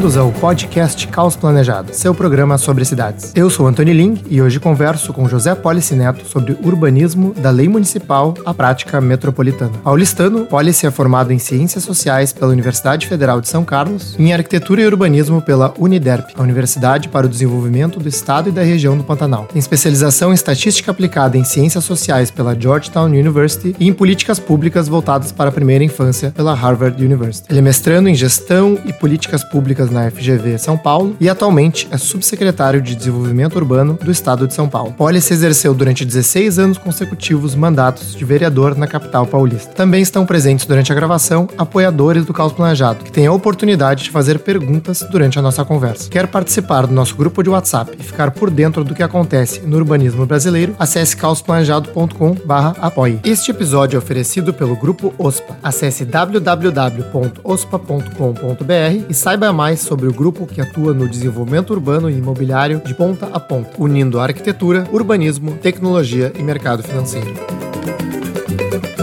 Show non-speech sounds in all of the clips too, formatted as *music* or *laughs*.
bem-vindos ao podcast Caos Planejado, seu programa sobre cidades. Eu sou Antônio Ling e hoje converso com José Polici Neto sobre urbanismo da lei municipal à prática metropolitana. Paulistano, Polici é formado em Ciências Sociais pela Universidade Federal de São Carlos em Arquitetura e Urbanismo pela Uniderp, a Universidade para o Desenvolvimento do Estado e da Região do Pantanal. Tem especialização em Estatística aplicada em Ciências Sociais pela Georgetown University e em Políticas Públicas voltadas para a primeira infância pela Harvard University. Ele é mestrando em Gestão e Políticas Públicas na FGV São Paulo e atualmente é subsecretário de Desenvolvimento Urbano do Estado de São Paulo. Policy exerceu durante 16 anos consecutivos mandatos de vereador na capital paulista. Também estão presentes durante a gravação apoiadores do Caos Planejado, que têm a oportunidade de fazer perguntas durante a nossa conversa. Quer participar do nosso grupo de WhatsApp e ficar por dentro do que acontece no urbanismo brasileiro? Acesse caosplanejado.com/apoie. Este episódio é oferecido pelo grupo OSPA. Acesse www.ospa.com.br e saiba mais sobre o grupo que atua no desenvolvimento urbano e imobiliário de ponta a ponta, unindo arquitetura, urbanismo, tecnologia e mercado financeiro.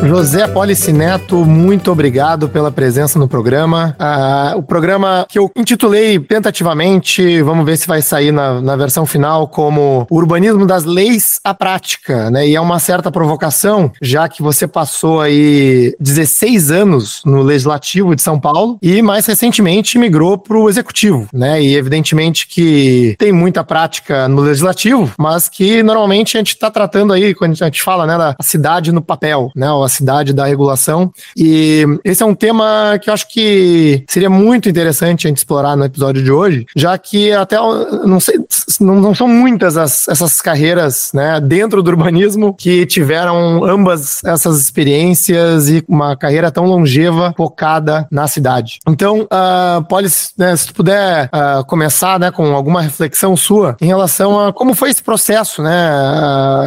José Polici Neto, muito obrigado pela presença no programa. Ah, o programa que eu intitulei tentativamente, vamos ver se vai sair na, na versão final, como Urbanismo das Leis à Prática, né? E é uma certa provocação, já que você passou aí 16 anos no Legislativo de São Paulo e mais recentemente migrou para o Executivo, né? E evidentemente que tem muita prática no Legislativo, mas que normalmente a gente está tratando aí, quando a gente fala, né, da cidade no papel, né? a cidade da regulação. E esse é um tema que eu acho que seria muito interessante a gente explorar no episódio de hoje, já que até não sei, não, não são muitas as, essas carreiras né, dentro do urbanismo que tiveram ambas essas experiências e uma carreira tão longeva focada na cidade. Então, uh, Polis, né, se tu puder uh, começar né, com alguma reflexão sua em relação a como foi esse processo, né,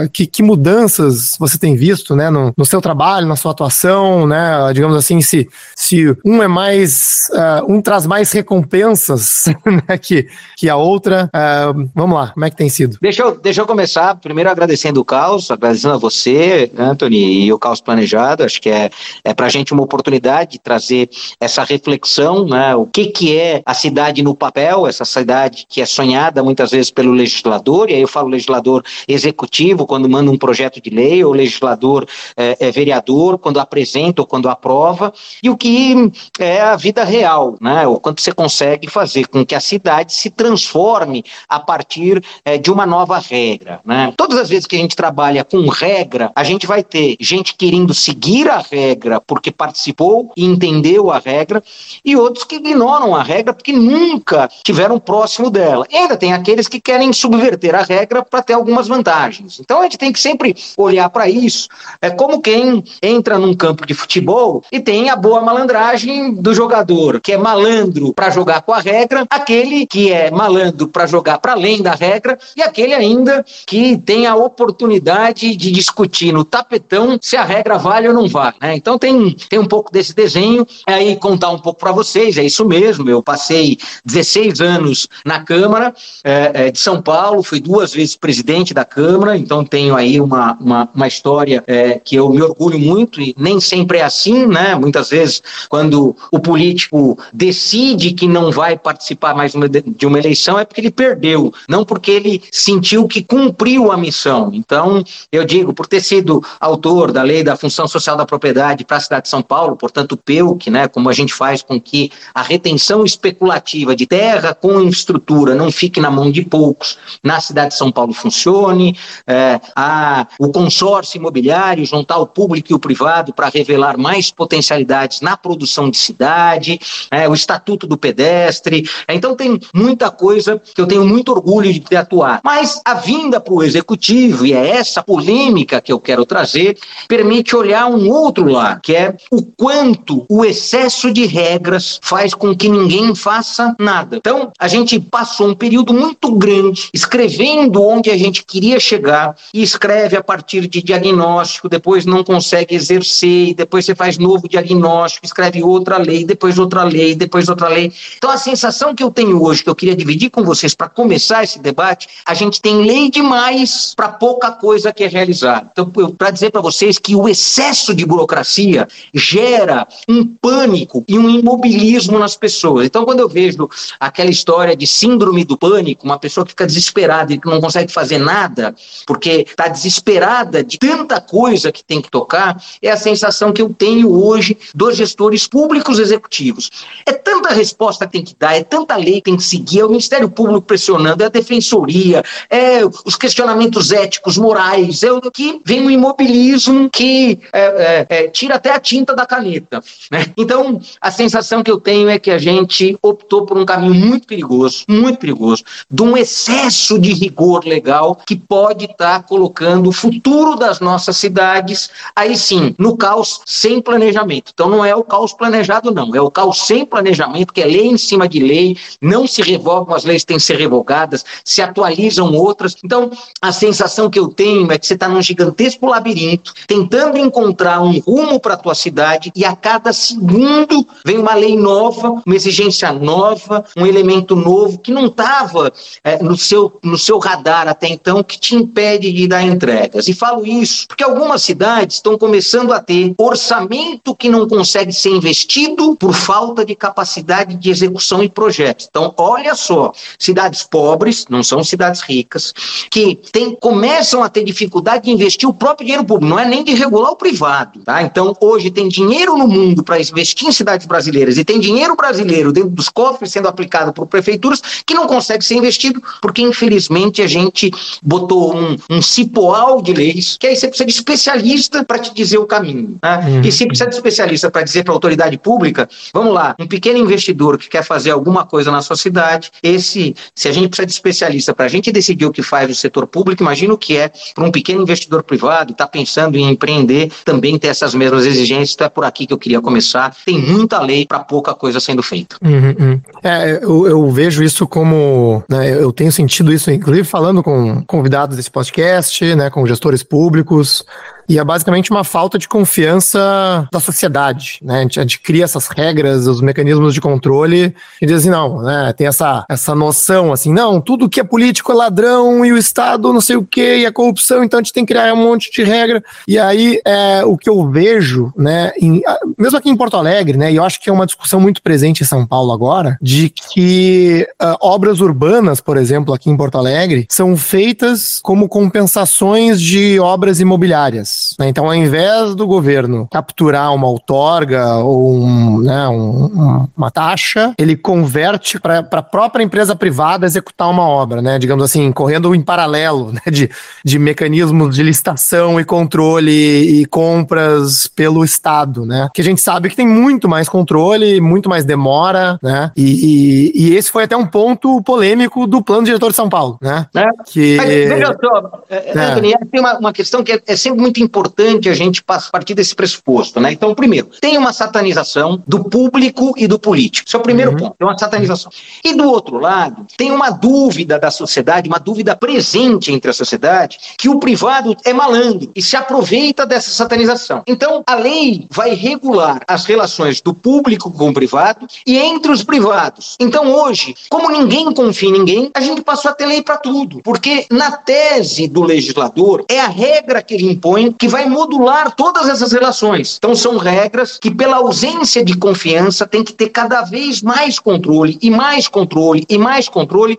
uh, que, que mudanças você tem visto né, no, no seu trabalho trabalho, na sua atuação, né? Digamos assim, se, se um é mais. Uh, um traz mais recompensas *laughs* né, que, que a outra. Uh, vamos lá, como é que tem sido? Deixa eu, deixa eu começar, primeiro agradecendo o Caos, agradecendo a você, Anthony, e o Caos Planejado. Acho que é, é para a gente uma oportunidade de trazer essa reflexão, né? O que, que é a cidade no papel, essa cidade que é sonhada muitas vezes pelo legislador, e aí eu falo legislador executivo, quando manda um projeto de lei, ou legislador é, é vereador quando apresenta ou quando aprova, e o que é a vida real, né? O quanto você consegue fazer com que a cidade se transforme a partir é, de uma nova regra, né? Todas as vezes que a gente trabalha com regra, a gente vai ter gente querendo seguir a regra porque participou e entendeu a regra, e outros que ignoram a regra porque nunca tiveram próximo dela. E ainda tem aqueles que querem subverter a regra para ter algumas vantagens. Então a gente tem que sempre olhar para isso é como quem entra num campo de futebol e tem a boa malandragem do jogador, que é malandro para jogar com a regra, aquele que é malandro para jogar para além da regra e aquele ainda que tem a oportunidade de discutir no tapetão se a regra vale ou não vale. Né? Então tem, tem um pouco desse desenho, aí contar um pouco para vocês, é isso mesmo, eu passei 16 anos na Câmara é, é, de São Paulo, fui duas vezes presidente da Câmara, então tenho aí uma, uma, uma história é, que eu me orgulho muito e nem sempre é assim, né? Muitas vezes, quando o político decide que não vai participar mais de uma eleição, é porque ele perdeu, não porque ele sentiu que cumpriu a missão. Então, eu digo, por ter sido autor da lei da função social da propriedade para a cidade de São Paulo, portanto, PEUC, né? Como a gente faz com que a retenção especulativa de terra com infraestrutura não fique na mão de poucos, na cidade de São Paulo funcione, é, a, o consórcio imobiliário, juntar o público e o privado para revelar mais potencialidades na produção de cidade, é, o Estatuto do Pedestre. É, então, tem muita coisa que eu tenho muito orgulho de atuado. Mas a vinda para o executivo, e é essa polêmica que eu quero trazer, permite olhar um outro lado, que é o quanto o excesso de regras faz com que ninguém faça nada. Então, a gente passou um período muito grande escrevendo onde a gente queria chegar e escreve a partir de diagnóstico, depois não consegue consegue exercer, e depois você faz novo diagnóstico, escreve outra lei, depois outra lei, depois outra lei. Então a sensação que eu tenho hoje, que eu queria dividir com vocês para começar esse debate, a gente tem lei demais para pouca coisa que é realizada. Então, para dizer para vocês que o excesso de burocracia gera um pânico e um imobilismo nas pessoas. Então, quando eu vejo aquela história de síndrome do pânico, uma pessoa que fica desesperada e que não consegue fazer nada, porque está desesperada de tanta coisa que tem que tocar, é a sensação que eu tenho hoje dos gestores públicos executivos. É tanta resposta que tem que dar, é tanta lei que tem que seguir, é o Ministério Público pressionando, é a Defensoria, é os questionamentos éticos, morais, é o que vem um imobilismo que é, é, é, tira até a tinta da caneta. Né? Então, a sensação que eu tenho é que a gente optou por um caminho muito perigoso, muito perigoso, de um excesso de rigor legal que pode estar tá colocando o futuro das nossas cidades, aí sim, no caos sem planejamento. Então, não é o caos planejado, não, é o caos sem planejamento, que é lei em cima de lei, não se revogam as leis têm que ser revogadas, se atualizam outras. Então, a sensação que eu tenho é que você está num gigantesco labirinto, tentando encontrar um rumo para a tua cidade e a cada segundo vem uma lei nova, uma exigência nova, um elemento novo que não estava é, no, seu, no seu radar até então, que te impede de dar entregas. E falo isso porque algumas cidades estão começando a ter orçamento que não consegue ser investido por falta de capacidade de execução e projetos. Então, olha só, cidades pobres, não são cidades ricas, que tem, começam a ter dificuldade de investir o próprio dinheiro público, não é nem de regular o privado. Tá? Então, hoje tem dinheiro no mundo para investir em cidades brasileiras e tem dinheiro brasileiro dentro dos cofres sendo aplicado por prefeituras que não consegue ser investido, porque infelizmente a gente botou um, um cipoal de leis, que aí você precisa de especialista para te dizer o caminho. Né? Uhum. E se precisa de especialista para dizer para a autoridade pública, vamos lá, um pequeno investidor que quer fazer alguma coisa na sua cidade, esse, se a gente precisa de especialista para a gente decidir o que faz no setor público, imagina o que é para um pequeno investidor privado, está pensando em empreender, também ter essas mesmas exigências, então é por aqui que eu queria começar. Tem muita lei para pouca coisa sendo feita. Uhum, uhum. É, eu, eu, vejo isso como, né, eu tenho sentido isso, inclusive falando com convidados desse podcast, né, com gestores públicos, e é basicamente uma falta de confiança da sociedade, né? A gente, a gente cria essas regras, os mecanismos de controle e diz assim, não, né? Tem essa, essa noção assim, não, tudo que é político é ladrão e o Estado não sei o que e a corrupção, então a gente tem que criar um monte de regra. E aí, é, o que eu vejo, né, em, mesmo aqui em Porto Alegre, né, e eu acho que é uma discussão muito presente em São Paulo agora, de que uh, obras urbanas, por exemplo, aqui em Porto Alegre, são feitas como compensações de obras imobiliárias. Né? Então, ao invés do governo capturar uma outorga ou um, né, um, uma taxa, ele converte para a própria empresa privada executar uma obra, né? digamos assim, correndo em paralelo né, de, de mecanismos de licitação e controle e compras pelo Estado, né? Que a gente sabe que tem muito mais controle, muito mais demora, né? E, e, e esse foi até um ponto polêmico do plano diretor de São Paulo, né? É. Que, Mas, veja só, é. Anthony, tem uma, uma questão que é, é sempre muito importante a gente partir desse pressuposto, né? Então, primeiro, tem uma satanização do público e do político. Esse é o primeiro uhum. ponto, tem uma satanização. E do outro lado, tem uma dúvida da sociedade, uma dúvida presente entre a sociedade, que o privado é malandro e se aproveita dessa satanização. Então, a lei vai regular as relações do público com o privado e entre os privados. Então, hoje, como ninguém confia em ninguém, a gente passou a ter lei para tudo, porque na tese do legislador é a regra que ele impõe que vai modular todas essas relações. Então, são regras que, pela ausência de confiança, tem que ter cada vez mais controle, e mais controle, e mais controle.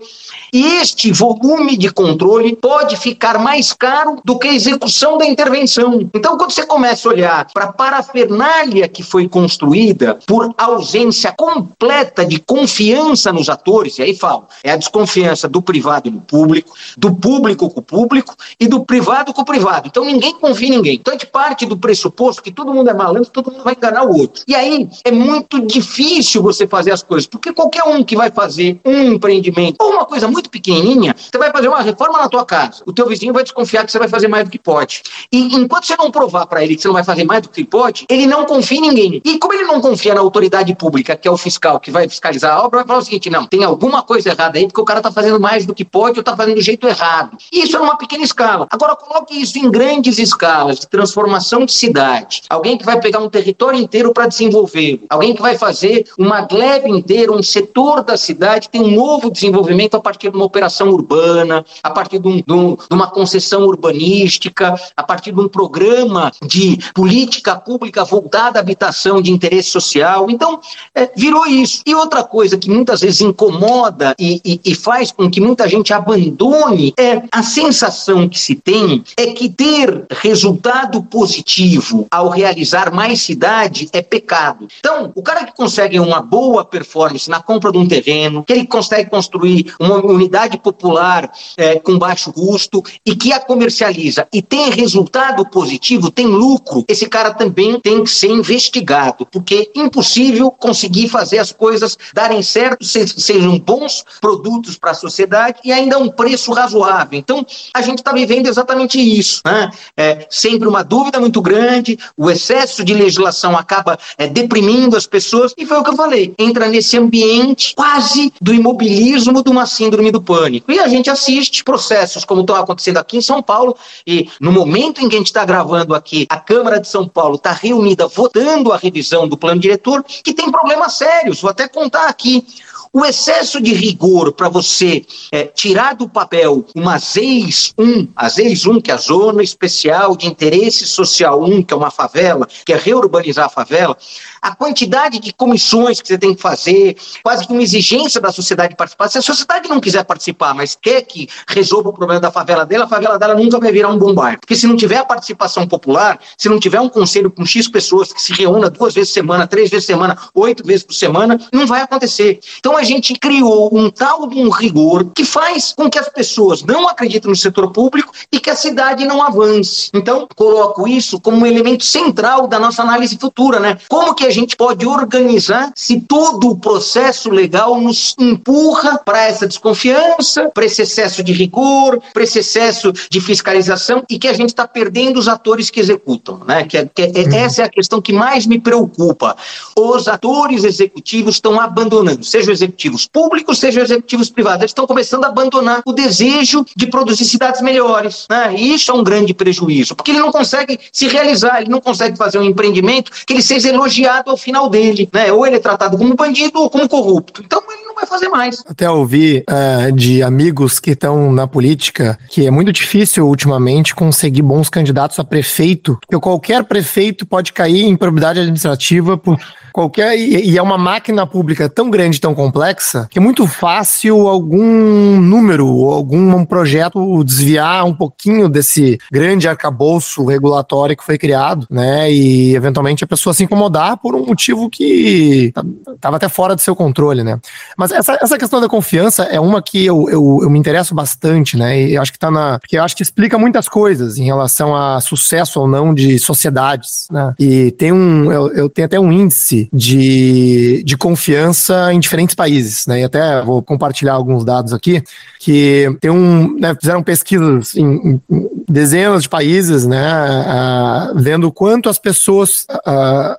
E este volume de controle pode ficar mais caro do que a execução da intervenção. Então, quando você começa a olhar para a parafernália que foi construída por ausência completa de confiança nos atores, e aí falo, é a desconfiança do privado e do público, do público com o público e do privado com o privado. Então, ninguém confia em ninguém. Então a gente parte do pressuposto que todo mundo é malandro, todo mundo vai enganar o outro. E aí é muito difícil você fazer as coisas, porque qualquer um que vai fazer um empreendimento ou uma coisa muito pequenininha, você vai fazer uma reforma na tua casa. O teu vizinho vai desconfiar que você vai fazer mais do que pode. E enquanto você não provar para ele que você não vai fazer mais do que pode, ele não confia em ninguém. E como ele não confia na autoridade pública, que é o fiscal que vai fiscalizar a obra, vai falar o seguinte: não, tem alguma coisa errada aí, porque o cara está fazendo mais do que pode ou está fazendo do jeito errado. E isso é uma pequena escala. Agora coloque isso em grandes escalas escalas de transformação de cidade, alguém que vai pegar um território inteiro para desenvolver, alguém que vai fazer uma glebe inteira, um setor da cidade, tem um novo desenvolvimento a partir uma operação urbana, a partir de, um, de, um, de uma concessão urbanística, a partir de um programa de política pública voltada à habitação de interesse social. Então, é, virou isso. E outra coisa que muitas vezes incomoda e, e, e faz com que muita gente abandone é a sensação que se tem é que ter resultado positivo ao realizar mais cidade é pecado. Então, o cara que consegue uma boa performance na compra de um terreno, que ele consegue construir uma unidade popular é, com baixo custo e que a comercializa e tem resultado positivo, tem lucro, esse cara também tem que ser investigado, porque é impossível conseguir fazer as coisas darem certo, sejam bons produtos para a sociedade e ainda um preço razoável. Então, a gente está vivendo exatamente isso. Né? É, sempre uma dúvida muito grande, o excesso de legislação acaba é, deprimindo as pessoas, e foi o que eu falei, entra nesse ambiente quase do imobilismo de uma síndrome do pânico. E a gente assiste processos como estão acontecendo aqui em São Paulo, e no momento em que a gente está gravando aqui, a Câmara de São Paulo está reunida votando a revisão do plano diretor, que tem problemas sérios, vou até contar aqui. O excesso de rigor para você é, tirar do papel uma ZEIS 1, a ZEIS 1, que é a Zona Especial de Interesse Social 1, que é uma favela, que é reurbanizar a favela, a quantidade de comissões que você tem que fazer, quase que uma exigência da sociedade participar. Se a sociedade não quiser participar, mas quer que resolva o problema da favela dela, a favela dela nunca vai virar um bom bairro. Porque se não tiver a participação popular, se não tiver um conselho com X pessoas que se reúna duas vezes por semana, três vezes por semana, oito vezes por semana, não vai acontecer. Então a gente criou um tal de um rigor que faz com que as pessoas não acreditem no setor público e que a cidade não avance. Então, coloco isso como um elemento central da nossa análise futura, né? Como que a gente pode organizar se todo o processo legal nos empurra para essa desconfiança, para esse excesso de rigor, para esse excesso de fiscalização e que a gente está perdendo os atores que executam, né? Que, é, que é, uhum. essa é a questão que mais me preocupa. Os atores executivos estão abandonando, sejam executivos públicos, sejam executivos privados, eles estão começando a abandonar o desejo de produzir cidades melhores, né? E isso é um grande prejuízo, porque ele não consegue se realizar, ele não consegue fazer um empreendimento que ele seja elogiado ao final dele, né? Ou ele é tratado como bandido ou como corrupto. Então ele não vai fazer mais. Até ouvi uh, de amigos que estão na política que é muito difícil ultimamente conseguir bons candidatos a prefeito, porque qualquer prefeito pode cair em probidade administrativa por qualquer e, e, é uma máquina pública tão grande, tão complexa, que é muito fácil algum número ou algum projeto desviar um pouquinho desse grande arcabouço regulatório que foi criado, né? E eventualmente a pessoa se incomodar por um motivo que estava até fora do seu controle, né? Mas essa, essa questão da confiança é uma que eu, eu, eu me interesso bastante, né? E acho que tá na. Porque eu acho que explica muitas coisas em relação a sucesso ou não de sociedades, né? E tem um. Eu, eu tenho até um índice de, de confiança em diferentes países, né? E até vou compartilhar alguns dados aqui, que tem um, né, fizeram pesquisas em, em, dezenas de países, né, uh, vendo quanto as pessoas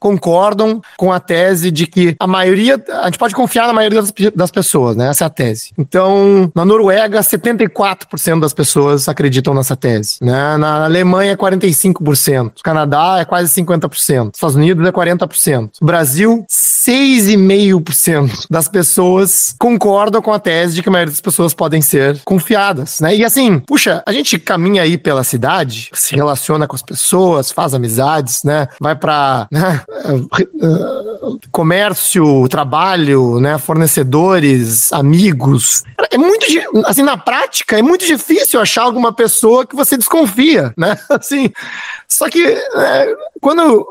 concordam com a tese de que a maioria, a gente pode confiar na maioria das, das pessoas, né? Essa é a tese. Então, na Noruega, 74% das pessoas acreditam nessa tese, né? Na Alemanha, 45%. No Canadá é quase 50%. Estados Unidos é 40%. Brasil Brasil, 6,5% das pessoas concordam com a tese de que a maioria das pessoas podem ser confiadas, né? E assim, puxa, a gente caminha aí pela cidade, se relaciona com as pessoas, faz amizades, né? Vai para né? comércio, trabalho, né? Fornecedores, amigos. É muito, assim, na prática, é muito difícil achar alguma pessoa que você desconfia, né? *laughs* Assim, só que é, quando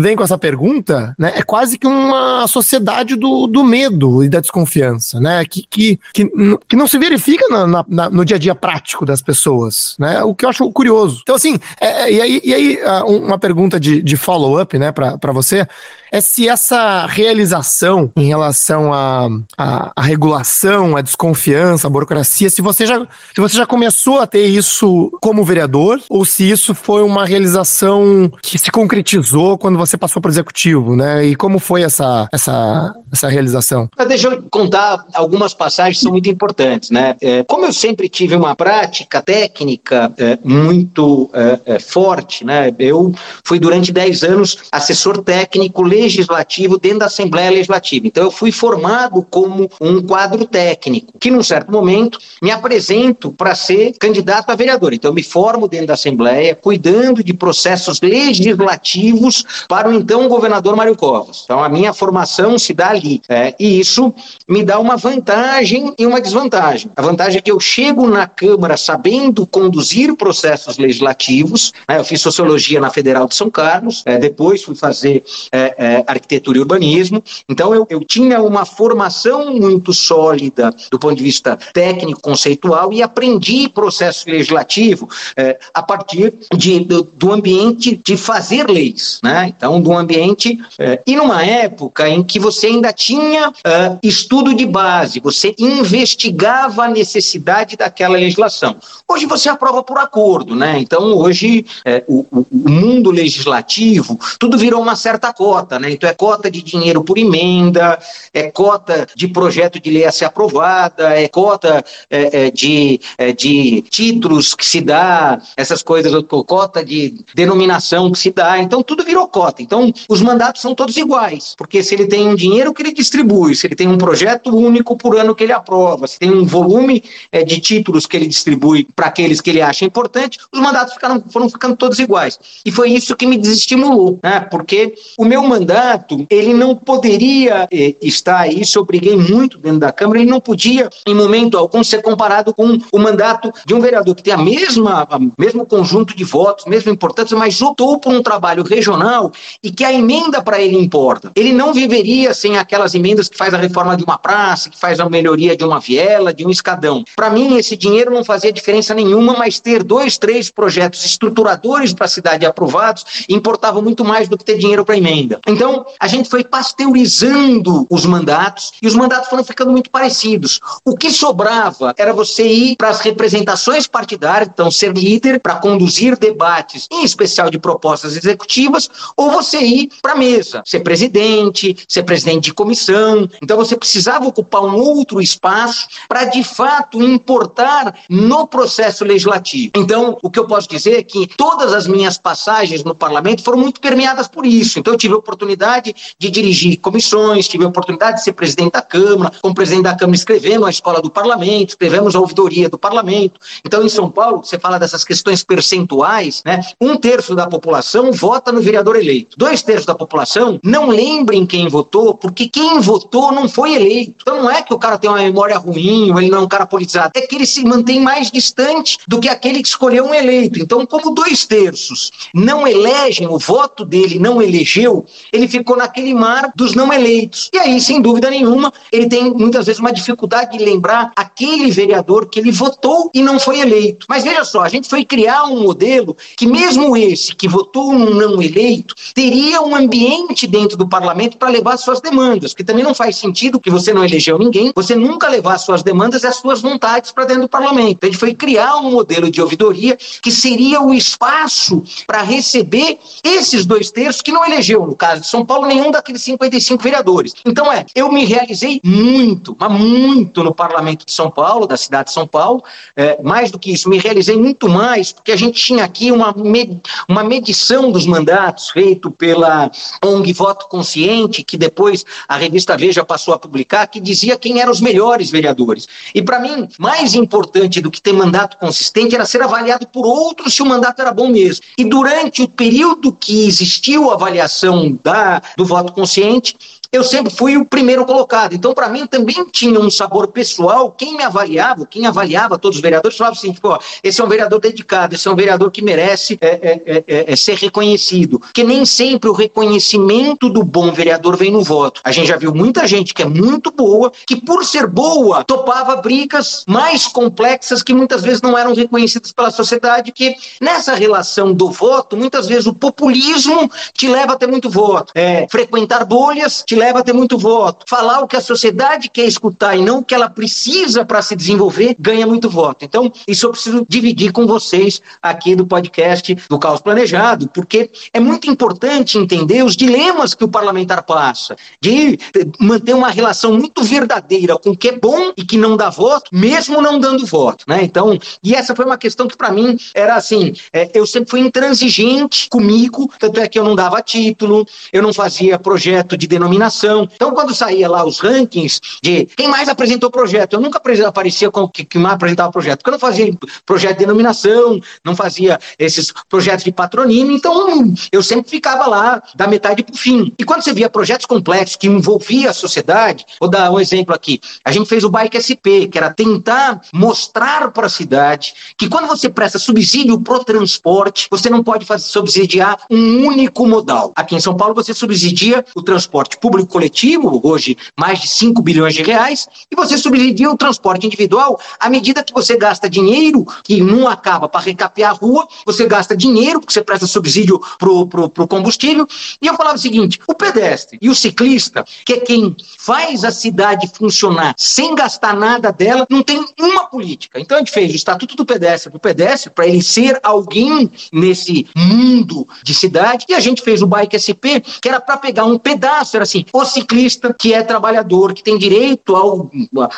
vem com essa pergunta, né, é quase que uma sociedade do, do medo e da desconfiança, né, que, que, que, que não se verifica na, na, no dia a dia prático das pessoas, né, o que eu acho curioso. Então, assim, é, é e aí, e aí uma pergunta de, de follow-up, né, para você, é se essa realização em relação a, a, a, regulação, a desconfiança, a burocracia, se você, já, se você já começou a ter isso como vereador, ou se isso foi uma realização que se concretizou quando você passou para o executivo, né? E como foi essa, essa, essa realização? Deixa eu contar algumas passagens que são muito importantes, né? É, como eu sempre tive uma prática técnica é, muito é, é forte, né? Eu fui durante 10 anos assessor técnico legislativo dentro da Assembleia Legislativa. Então eu fui formado como um quadro técnico, que num certo momento me apresento para ser candidato a vereador. Então eu me formo dentro da Assembleia, cuidando de processos legislativos para o então governador Mário Covas. Então a minha formação se dá ali. É, e isso me dá uma vantagem e uma desvantagem. A vantagem é que eu chego na Câmara sabendo conduzir processos legislativos. Né? Eu fiz sociologia na Federal de São Carlos, é, depois fui fazer é, é arquitetura e urbanismo. Então eu, eu tinha uma formação muito sólida do ponto de vista técnico, conceitual e aprendi processo legislativo é, a partir de, do, do, ambiente de fazer leis. Né? Então, do ambiente. É, e numa época em que você ainda tinha uh, estudo de base, você investigava a necessidade daquela legislação. Hoje você aprova por acordo, né? Então hoje é, o, o, mundo legislativo tudo virou uma certa cota, né? Então é cota de dinheiro por emenda, é cota de projeto de lei a ser aprovada, é cota é, é, de, é, de títulos que se dá, essas coisas, cota de denominação que se dá. Então tudo virou cota. Então os mandatos são todos iguais, porque se ele tem um dinheiro que ele distribui, se ele tem um projeto único por ano que ele aprova, se tem um volume é, de títulos que ele distribui para aqueles que ele acha importante, os mandatos ficaram, foram ficando todos iguais. E foi isso que me desestimulou, né? porque o meu mandato, ele não poderia eh, estar, isso eu briguei muito dentro da Câmara, ele não podia, em momento algum, ser comparado com o mandato de um vereador que tem a mesma, a mesmo conjunto de votos, mesma importância, mas lutou por um trabalho regional e que a emenda para ele importa. Ele não viveria sem aquelas emendas que faz a reforma de uma praça, que faz a melhoria de uma viela, de um escadão. Para mim, esse dinheiro não fazia diferença nenhuma, mas ter dois, três projetos estruturadores para a cidade aprovados importava muito mais do que ter dinheiro para emenda. Então, a gente foi pasteurizando os mandatos e os mandatos foram ficando muito parecidos. O que sobrava era você ir para as representações partidárias, então ser líder para conduzir debates, em especial de propostas executivas, ou você ir para a mesa, ser presidente, ser presidente de comissão. Então você precisava ocupar um outro espaço para de fato importar no processo legislativo. Então, o que eu posso dizer é que todas as minhas passagens no parlamento foram muito permeadas por isso. Então eu tive a oportunidade de dirigir comissões, tive a oportunidade de ser presidente da Câmara, como presidente da Câmara escrevemos a escola do parlamento, escrevemos a ouvidoria do parlamento. Então, em São Paulo, você fala dessas questões percentuais, né? Um terço da população vota no vereador eleito. Dois terços da população não lembrem quem votou, porque quem votou não foi eleito. Então não é que o cara tem uma memória ruim, ou ele não é um cara politizado, é que ele se mantém mais distante do que aquele que escolheu um eleito. Então, como dois terços não elegem, o voto dele não elegeu, ele ficou naquele mar dos não eleitos. E aí, sem dúvida nenhuma, ele tem muitas vezes uma dificuldade de lembrar aquele vereador que ele votou e não foi eleito. Mas veja só, a gente foi criar um modelo que mesmo esse que votou um não eleito teria um ambiente dentro do parlamento para levar suas demandas, porque também não faz sentido que você não elegeu ninguém, você nunca levar suas demandas e as suas vontades para dentro do parlamento. A gente foi criar um modelo de ouvidoria que seria o espaço para receber esses dois terços que não elegeu, no caso de São Paulo, nenhum daqueles 55 vereadores. Então é, eu me realizei muito, mas muito no parlamento de São Paulo, da cidade de São Paulo, é, mais do que isso, me realizei muito mais, porque a gente tinha aqui uma, med uma medição dos mandatos feito pela ONG Voto Consciente, que depois a revista Veja passou a publicar, que dizia quem eram os melhores vereadores. E para mim, mais importante do que ter mandato consistente era ser avaliado por outros se o mandato era bom mesmo. E durante o período que existiu a avaliação da, do voto consciente, eu sempre fui o primeiro colocado. Então, para mim, também tinha um sabor pessoal. Quem me avaliava, quem avaliava todos os vereadores, falava assim: pô, esse é um vereador dedicado, esse é um vereador que merece é, é, é, é, é ser reconhecido. Porque nem sempre o reconhecimento do bom vereador vem no voto. A gente já viu muita gente que é muito boa, que por ser boa, topava brigas mais complexas que muitas vezes não eram reconhecidas pela sociedade, que nessa relação do voto, muitas vezes o populismo te leva a ter muito voto. É, frequentar bolhas te leva a ter muito voto. Falar o que a sociedade quer escutar e não o que ela precisa para se desenvolver, ganha muito voto. Então, isso eu preciso dividir com vocês aqui do podcast do Caos Planejado, porque é muito importante entender os dilemas que o parlamentar passa, de manter uma relação muito verdadeira com o que é bom e que não dá voto, mesmo não dando voto. Né? Então, e essa foi uma questão que para mim era assim, é, eu sempre fui intransigente comigo, tanto é que eu não dava título, eu não fazia projeto de denominação. Então, quando saía lá os rankings de quem mais apresentou projeto, eu nunca aparecia com que, que mais apresentava projeto, porque eu não fazia projeto de denominação, não fazia esses projetos de patrocínio, então eu sempre ficava lá da metade para o fim. E quando você via projetos complexos que envolvia a sociedade, vou dar um exemplo aqui, a gente fez o Bike SP, que era tentar mostrar para a cidade que quando você presta subsídio para o transporte, você não pode fazer, subsidiar um único modal. Aqui em São Paulo você subsidia o transporte público coletivo, hoje mais de 5 bilhões de reais, e você subsidia o transporte individual à medida que você gasta dinheiro, que não acaba para recapear a rua, você gasta dinheiro, porque você presta subsídio para o combustível. E eu falava o seguinte: o pedestre e o ciclista, que é quem faz a cidade funcionar sem gastar nada dela, não tem uma política. Então a gente fez o Estatuto do Pedestre para o pedestre, para ele ser alguém nesse mundo de cidade, e a gente fez o Bike SP, que era para pegar um pedaço, era assim, o ciclista que é trabalhador, que tem direito ao,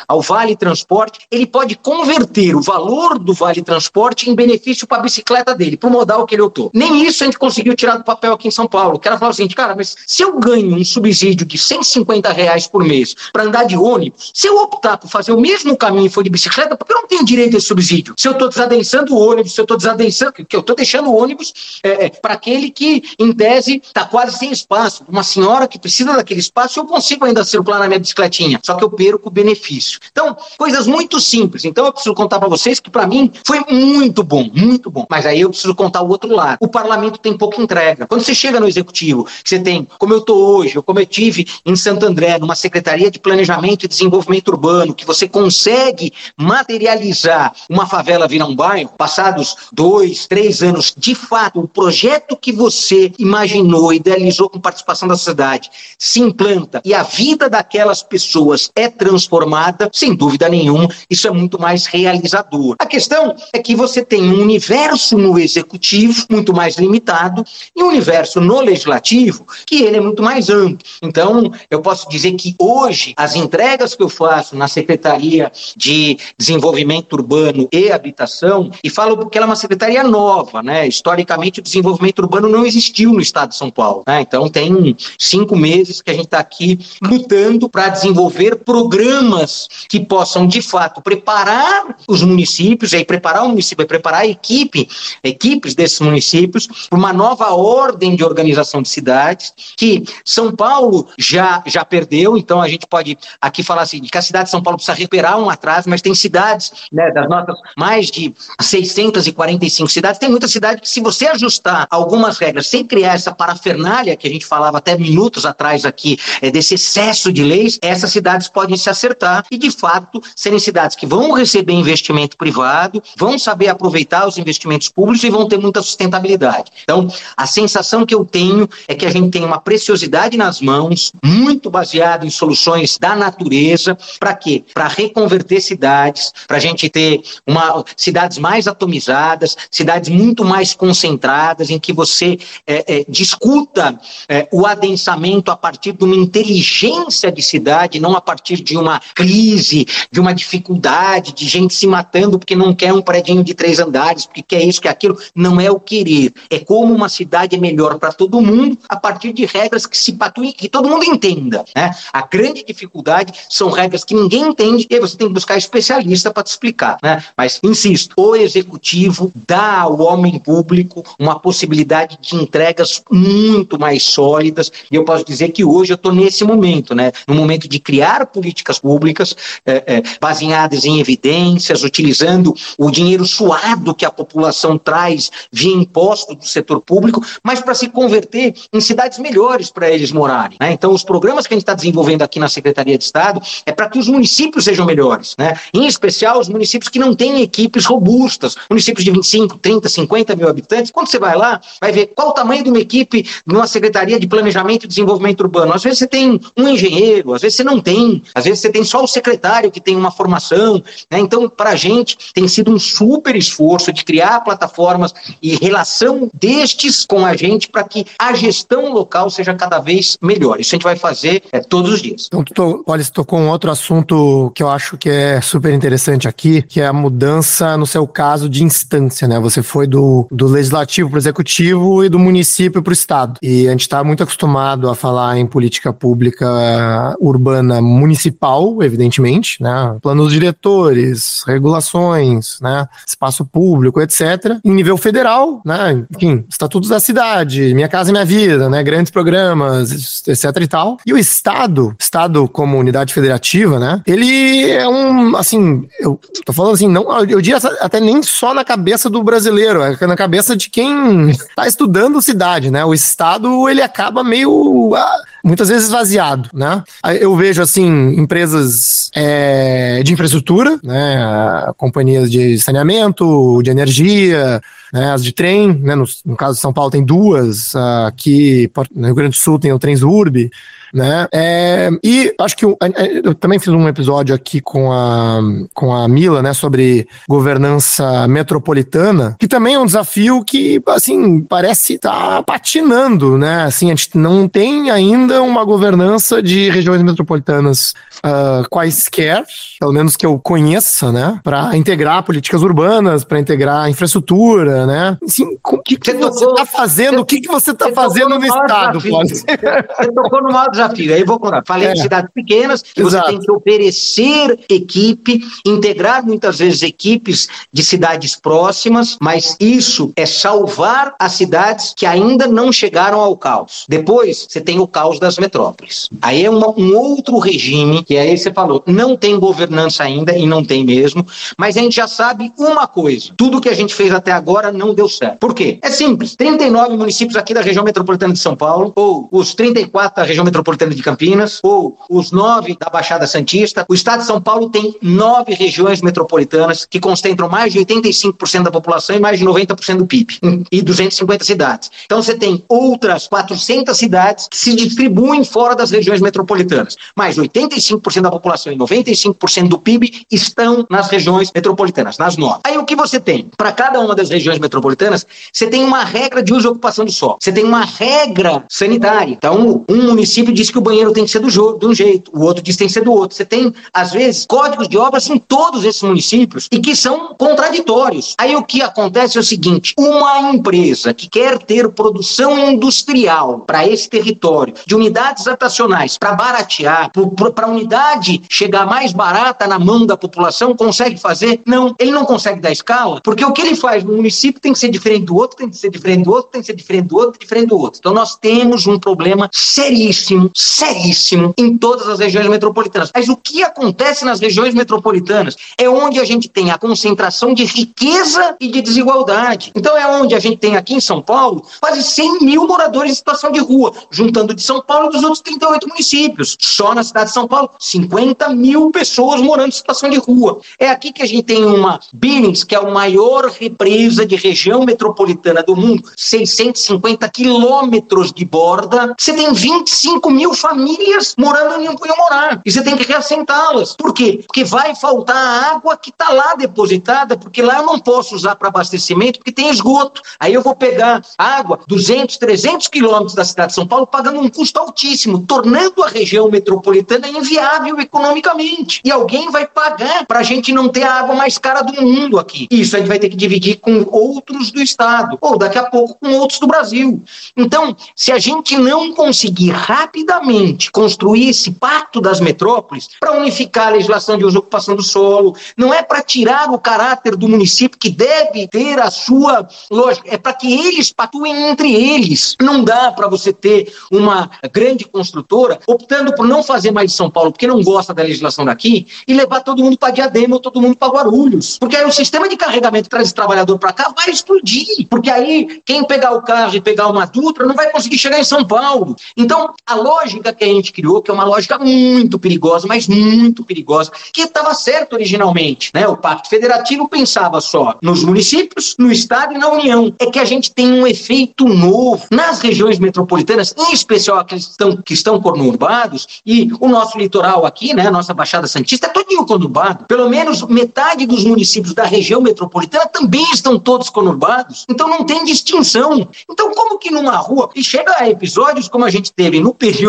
ao Vale Transporte, ele pode converter o valor do Vale Transporte em benefício para a bicicleta dele, para o modal que ele optou. Nem isso a gente conseguiu tirar do papel aqui em São Paulo, que era falar o seguinte, cara, mas se eu ganho um subsídio de 150 reais por mês para andar de ônibus, se eu optar por fazer o mesmo caminho e for de bicicleta, porque eu não tenho direito a esse subsídio. Se eu estou desadensando o ônibus, se eu estou desadensando, que eu estou deixando o ônibus é, é, para aquele que, em tese, está quase sem espaço. Uma senhora que precisa daquele espaço, eu consigo ainda circular na minha bicicletinha, só que eu perco o benefício. Então, coisas muito simples. Então, eu preciso contar para vocês que, para mim, foi muito bom, muito bom. Mas aí eu preciso contar o outro lado. O parlamento tem pouca entrega. Quando você chega no executivo, você tem, como eu estou hoje, ou como eu tive em Santo André, numa secretaria de planejamento e desenvolvimento urbano, que você consegue materializar uma favela virar um bairro, passados dois, três anos, de fato, o projeto que você imaginou, idealizou com participação da sociedade, se implanta e a vida daquelas pessoas é transformada, sem dúvida nenhuma, isso é muito mais realizador. A questão é que você tem um universo no executivo muito mais limitado e um universo no legislativo que ele é muito mais amplo. Então, eu posso dizer que hoje as entregas que eu faço na Secretaria de Desenvolvimento Urbano e Habitação, e falo porque ela é uma secretaria nova, né? Historicamente, o desenvolvimento urbano não existiu no estado de São Paulo. Né? Então, tem cinco meses que a gente está aqui lutando para desenvolver programas que possam, de fato, preparar os municípios, aí preparar o município, é preparar a equipe, equipes desses municípios, para uma nova ordem de organização de cidades, que São Paulo já, já perdeu, então a gente pode aqui falar assim, que a cidade de São Paulo precisa recuperar um atraso, mas tem cidades, né, das nossas mais de 645 cidades, tem muita cidade que se você ajustar algumas regras sem criar essa parafernália que a gente falava até minutos atrás aqui, é, desse excesso de leis, essas cidades podem se acertar e, de fato, serem cidades que vão receber investimento privado, vão saber aproveitar os investimentos públicos e vão ter muita sustentabilidade. Então, a sensação que eu tenho é que a gente tem uma preciosidade nas mãos, muito baseada em soluções da natureza, para quê? Para reconverter cidades, para a gente ter uma, cidades mais atomizadas, cidades muito mais concentradas, em que você é, é, discuta é, o adensamento a partir de uma inteligência de cidade, não a partir de uma crise, de uma dificuldade, de gente se matando porque não quer um predinho de três andares, porque quer isso, quer aquilo. Não é o querer, é como uma cidade é melhor para todo mundo a partir de regras que se patuem, que todo mundo entenda. Né? A grande dificuldade são regras que ninguém entende e você tem que buscar especialista para te explicar. Né? Mas, insisto, o executivo dá ao homem público uma possibilidade de entregas muito mais sólidas e eu posso dizer que hoje eu estou nesse momento, né? no momento de criar políticas públicas é, é, baseadas em evidências, utilizando o dinheiro suado que a população traz via imposto do setor público, mas para se converter em cidades melhores para eles morarem. Né? Então, os programas que a gente está desenvolvendo aqui na Secretaria de Estado é para que os municípios sejam melhores, né? em especial os municípios que não têm equipes robustas, municípios de 25, 30, 50 mil habitantes. Quando você vai lá, vai ver qual o tamanho de uma equipe numa Secretaria de Planejamento e Desenvolvimento Urbano às vezes você tem um engenheiro, às vezes você não tem, às vezes você tem só o secretário que tem uma formação. Né? Então, para a gente, tem sido um super esforço de criar plataformas e relação destes com a gente para que a gestão local seja cada vez melhor. Isso a gente vai fazer é, todos os dias. Então, tu, olha, você tocou um outro assunto que eu acho que é super interessante aqui, que é a mudança, no seu caso, de instância, né? Você foi do, do legislativo para o executivo e do município para o estado. E a gente está muito acostumado a falar em política pública urbana municipal, evidentemente, né? Planos diretores, regulações, né? Espaço público, etc. Em nível federal, né? Enfim, estatutos da cidade, Minha Casa e Minha Vida, né? Grandes programas, etc e tal. E o estado, estado como unidade federativa, né? Ele é um, assim, eu tô falando assim, não, eu diria até nem só na cabeça do brasileiro, é na cabeça de quem tá estudando cidade, né? O estado, ele acaba meio ah, muitas vezes esvaziado, né? Eu vejo, assim, empresas é, de infraestrutura, né? Companhias de saneamento, de energia, né? as de trem, né? No, no caso de São Paulo tem duas, aqui no Rio Grande do Sul tem o Transurb, né? É, e acho que eu, eu, também fiz um episódio aqui com a, com a Mila, né, sobre governança metropolitana, que também é um desafio que, assim, parece estar tá patinando, né? Assim, a gente não tem ainda uma governança de regiões metropolitanas uh, quaisquer, pelo menos que eu conheça, né, para integrar políticas urbanas, para integrar infraestrutura, né? Assim, o que, que você está fazendo? O que, que você está fazendo no Estado, Você tocou desafio. Aí vou contar. Falei é. de cidades pequenas, que Exato. você tem que oferecer equipe, integrar muitas vezes equipes de cidades próximas, mas isso é salvar as cidades que ainda não chegaram ao caos. Depois, você tem o caos das metrópoles. Aí é uma, um outro regime, que aí você falou, não tem governança ainda, e não tem mesmo, mas a gente já sabe uma coisa: tudo que a gente fez até agora não deu certo. Por quê? É simples. 39 municípios aqui da região metropolitana de São Paulo, ou os 34 da região metropolitana Metropolitana de Campinas, ou os nove da Baixada Santista. O estado de São Paulo tem nove regiões metropolitanas que concentram mais de 85% da população e mais de 90% do PIB, e 250 cidades. Então você tem outras 400 cidades que se distribuem fora das regiões metropolitanas, mas 85% da população e 95% do PIB estão nas regiões metropolitanas, nas nove. Aí o que você tem? Para cada uma das regiões metropolitanas, você tem uma regra de uso e ocupação do solo. Você tem uma regra sanitária. Então, um município diz que o banheiro tem que ser do de um jeito, o outro diz que tem que ser do outro. Você tem, às vezes, códigos de obras em todos esses municípios e que são contraditórios. Aí o que acontece é o seguinte: uma empresa que quer ter produção industrial para esse território, de unidades habitacionais, para baratear, para a unidade chegar mais barata na mão da população, consegue fazer? Não, ele não consegue dar escala, porque o que ele faz no município tem que ser diferente do outro, tem que ser diferente do outro, tem que ser diferente do outro, diferente do outro. Então nós temos um problema seríssimo seríssimo em todas as regiões metropolitanas. Mas o que acontece nas regiões metropolitanas é onde a gente tem a concentração de riqueza e de desigualdade. Então é onde a gente tem aqui em São Paulo quase 100 mil moradores em situação de rua, juntando de São Paulo e dos outros 38 municípios. Só na cidade de São Paulo, 50 mil pessoas morando em situação de rua. É aqui que a gente tem uma Billings, que é a maior represa de região metropolitana do mundo, 650 quilômetros de borda. Você tem 25 mil mil famílias morando podiam morar. E você tem que reassentá-las. Por quê? Porque vai faltar a água que está lá depositada, porque lá eu não posso usar para abastecimento, porque tem esgoto. Aí eu vou pegar água 200, 300 quilômetros da cidade de São Paulo, pagando um custo altíssimo, tornando a região metropolitana inviável economicamente. E alguém vai pagar para a gente não ter a água mais cara do mundo aqui. Isso a gente vai ter que dividir com outros do Estado, ou daqui a pouco com outros do Brasil. Então, se a gente não conseguir rapidamente rapidamente construir esse pacto das metrópoles para unificar a legislação de ocupação do solo, não é para tirar o caráter do município que deve ter a sua lógica, é para que eles patuem entre eles. Não dá para você ter uma grande construtora optando por não fazer mais São Paulo porque não gosta da legislação daqui e levar todo mundo para Diadema ou todo mundo para Guarulhos. Porque aí o sistema de carregamento traz esse trabalhador para cá vai explodir. Porque aí quem pegar o carro e pegar uma Dutra não vai conseguir chegar em São Paulo. Então, a lógica lógica que a gente criou, que é uma lógica muito perigosa, mas muito perigosa, que estava certo originalmente. Né? O Pacto Federativo pensava só nos municípios, no Estado e na União. É que a gente tem um efeito novo nas regiões metropolitanas, em especial aqueles que estão, que estão conurbados, e o nosso litoral aqui, né, a nossa Baixada Santista, é todinho conurbado. Pelo menos metade dos municípios da região metropolitana também estão todos conurbados. Então não tem distinção. Então, como que numa rua, e chega a episódios como a gente teve no período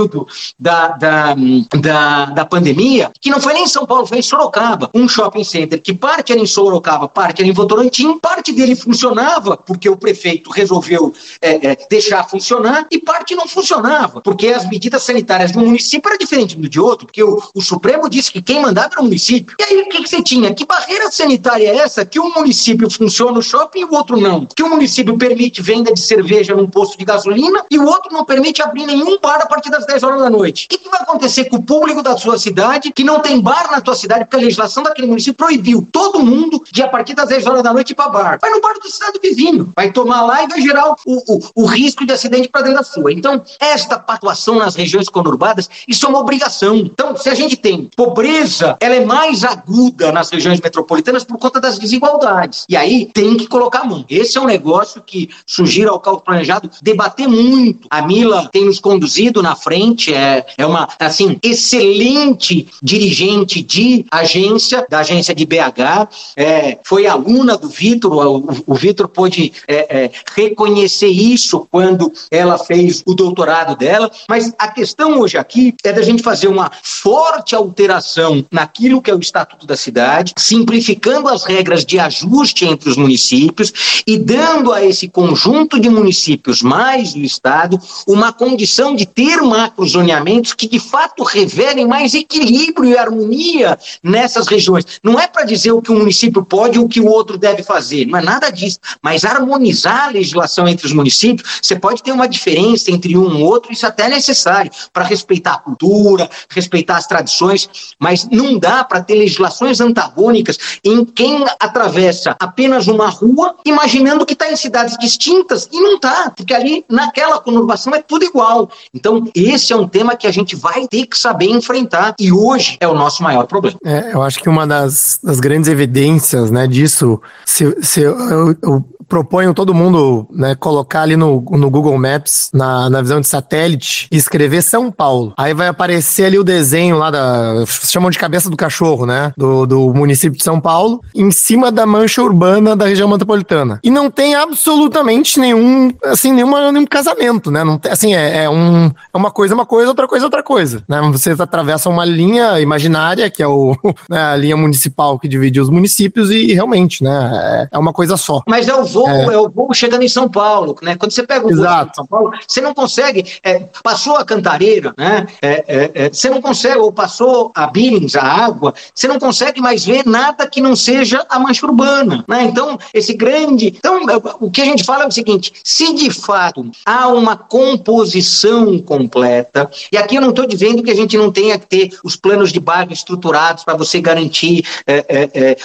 da, da, da, da pandemia, que não foi nem em São Paulo, foi em Sorocaba, um shopping center que parte era em Sorocaba, parte era em Votorantim, parte dele funcionava porque o prefeito resolveu é, é, deixar funcionar e parte não funcionava, porque as medidas sanitárias do município eram diferentes do de outro, porque o, o Supremo disse que quem mandava era o município. E aí o que, que você tinha? Que barreira sanitária é essa que um município funciona no shopping e o outro não? Que um município permite venda de cerveja num posto de gasolina e o outro não permite abrir nenhum bar a partir das 10 horas da noite. O que, que vai acontecer com o público da sua cidade que não tem bar na tua cidade porque a legislação daquele município proibiu todo mundo de a partir das 10 horas da noite ir para bar? Vai no bar do estado vizinho, vai tomar lá e vai gerar o, o, o risco de acidente para dentro da sua. Então, esta patuação nas regiões conurbadas, isso é uma obrigação. Então, se a gente tem pobreza, ela é mais aguda nas regiões metropolitanas por conta das desigualdades. E aí tem que colocar a mão. Esse é um negócio que sugiro ao cálculo planejado debater muito. A Mila tem nos conduzido na frente, é, é uma, assim, excelente dirigente de agência, da agência de BH, é, foi aluna do Vitor, o, o Vitor pôde é, é, reconhecer isso quando ela fez o doutorado dela, mas a questão hoje aqui é da gente fazer uma forte alteração naquilo que é o Estatuto da Cidade, simplificando as regras de ajuste entre os municípios e dando a esse conjunto de municípios mais do Estado uma condição de ter macrozoneamentos que de fato revelem mais equilíbrio e harmonia nessas regiões. Não é para dizer o que um município pode e o que o outro deve fazer, não é nada disso, mas harmonizar a legislação entre os municípios. Você pode ter uma diferença entre um e outro, isso até é necessário para respeitar a cultura, respeitar as tradições, mas não dá para ter legislações antagônicas em quem atravessa apenas uma rua, imaginando que está em cidades distintas, e não está, porque ali naquela conurbação é tudo igual. Então, esse é um tema que a gente vai ter que saber enfrentar, e hoje é o nosso maior problema. É, eu acho que uma das, das grandes evidências né, disso, se, se eu, eu proponho todo mundo né, colocar ali no, no Google Maps, na, na visão de satélite, e escrever São Paulo. Aí vai aparecer ali o desenho lá da. chamam de cabeça do cachorro, né? Do, do município de São Paulo, em cima da mancha urbana da região metropolitana. E não tem absolutamente nenhum, assim, nenhuma, nenhum casamento, né? Não tem, assim, é, é, um, é uma coisa, uma coisa, outra coisa, outra coisa. Né? Vocês atravessam uma linha imaginária, que é o, *laughs* né, a linha municipal que divide os municípios, e realmente, né? É, é uma coisa só. Mas é o voo, é. é. o voo chegando em São Paulo, né? Quando você pega o voo em São Paulo, você não consegue. É, passou a cantareira, né? É, é, é, você não consegue, ou passou a Billings, a água, você não consegue mais ver nada que não seja a mancha urbana, né? Então, esse grande. Então, o que a gente fala é o seguinte: se de fato há uma composição completa, e aqui eu não estou dizendo que a gente não tenha que ter os planos de bairro estruturados para você garantir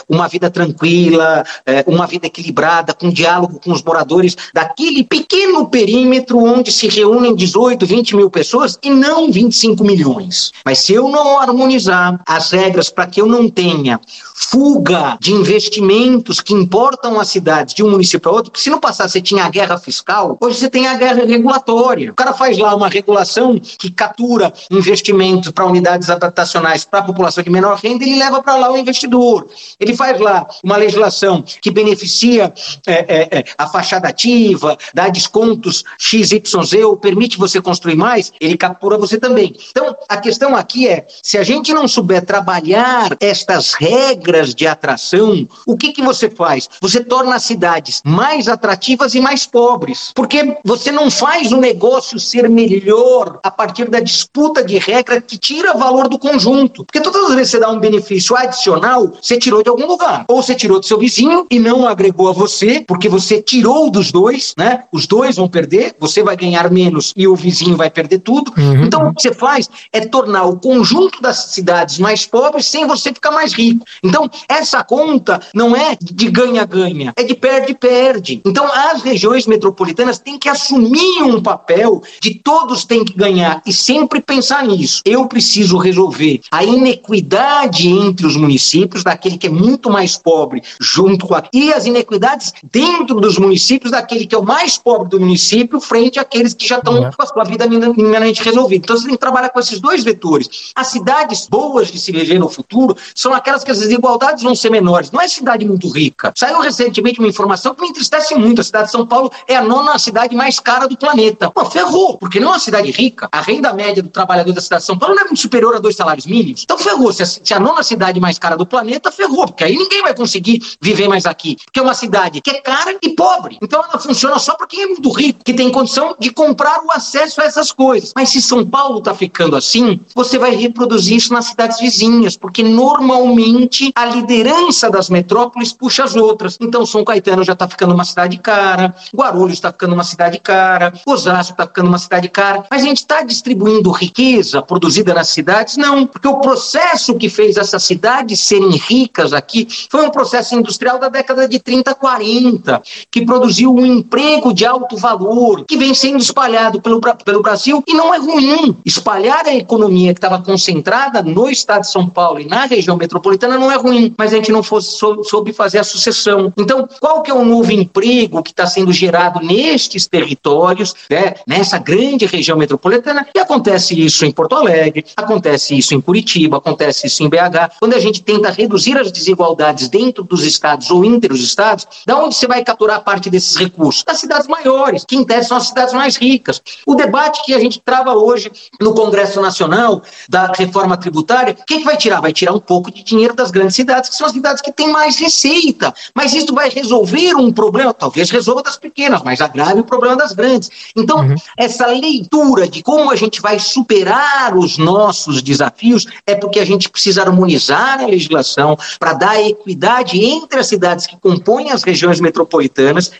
uma vida tranquila, uma vida equilibrada, com diálogo com os moradores daquele pequeno perímetro onde se reúnem 18, 20 mil pessoas e não 25 milhões. Mas se eu não harmonizar as regras para que eu não tenha fuga de investimentos que importam as cidades de um município para outro, porque se no passado você tinha a guerra fiscal, hoje você tem a guerra regulatória. O cara faz lá uma regulação que captura investimentos para unidades adaptacionais para a população de menor renda, ele leva para lá o investidor. Ele faz lá uma legislação que beneficia é, é, é, a fachada ativa, dá descontos XYZ ou permite você construir mais, ele captura você também. Então, a questão aqui é, se a gente não souber trabalhar estas regras de atração, o que, que você faz? Você torna as cidades mais atrativas e mais pobres, porque você não faz o negócio ser melhor a partir da disputa de regra que tira valor do conjunto. Porque todas as vezes você dá um benefício adicional, você tirou de algum lugar. Ou você tirou do seu vizinho e não agregou a você, porque porque você tirou dos dois, né? Os dois vão perder, você vai ganhar menos e o vizinho vai perder tudo. Uhum. Então, o que você faz é tornar o conjunto das cidades mais pobres sem você ficar mais rico. Então, essa conta não é de ganha-ganha, é de perde-perde. Então, as regiões metropolitanas têm que assumir um papel de todos têm que ganhar e sempre pensar nisso. Eu preciso resolver a inequidade entre os municípios, daquele que é muito mais pobre, junto com a... e as inequidades dentro dos municípios, daquele que é o mais pobre do município, frente àqueles que já estão uhum. com a sua vida minimamente resolvida. Então, você tem que trabalhar com esses dois vetores. As cidades boas de se viver no futuro são aquelas que as desigualdades vão ser menores. Não é cidade muito rica. Saiu recentemente uma informação que me entristece muito. A cidade de São Paulo é a nona cidade mais cara do planeta. Pô, ferrou, porque não é uma cidade rica. A renda média do trabalhador da cidade de São Paulo não é muito superior a dois salários mínimos. Então ferrou. Se a, se a nona cidade mais cara do planeta, ferrou, porque aí ninguém vai conseguir viver mais aqui. Porque é uma cidade que é cara e pobre. Então ela funciona só para quem é muito rico, que tem condição de comprar o acesso a essas coisas. Mas se São Paulo está ficando assim, você vai reproduzir isso nas cidades vizinhas, porque normalmente a liderança das metrópoles puxa as outras. Então São Caetano já está ficando uma cidade cara, Guarulhos está ficando uma cidade cara, Osasco está ficando uma cidade cara. Mas a gente está distribuindo riqueza produzida nas cidades? Não, porque o processo que fez essas cidades serem ricas aqui foi um processo industrial da década de 30, 40, que produziu um emprego de alto valor, que vem sendo espalhado pelo, pelo Brasil e não é ruim. Espalhar a economia que estava concentrada no estado de São Paulo e na região metropolitana não é ruim, mas a gente não fosse, soube fazer a sucessão. Então, qual que é o novo emprego que está sendo gerado nestes territórios, né, nessa grande região metropolitana? E acontece isso em Porto Alegre, acontece isso em Curitiba, acontece isso em BH. Quando a gente tenta reduzir as desigualdades dentro dos estados ou entre os estados, da onde você vai capturar parte desses recursos? Das cidades maiores, que em tese são as cidades mais ricas. O debate que a gente trava hoje no Congresso Nacional da reforma tributária, o que, que vai tirar? Vai tirar um pouco de dinheiro das grandes cidades, que são as cidades que têm mais receita. Mas isso vai resolver um problema, talvez resolva das pequenas, mas agrave o problema das grandes. Então, uhum. essa leitura de como a gente vai superar os nossos desafios é porque a gente precisa harmonizar a legislação para dar equidade entre as cidades que compõem as regiões metropolitanas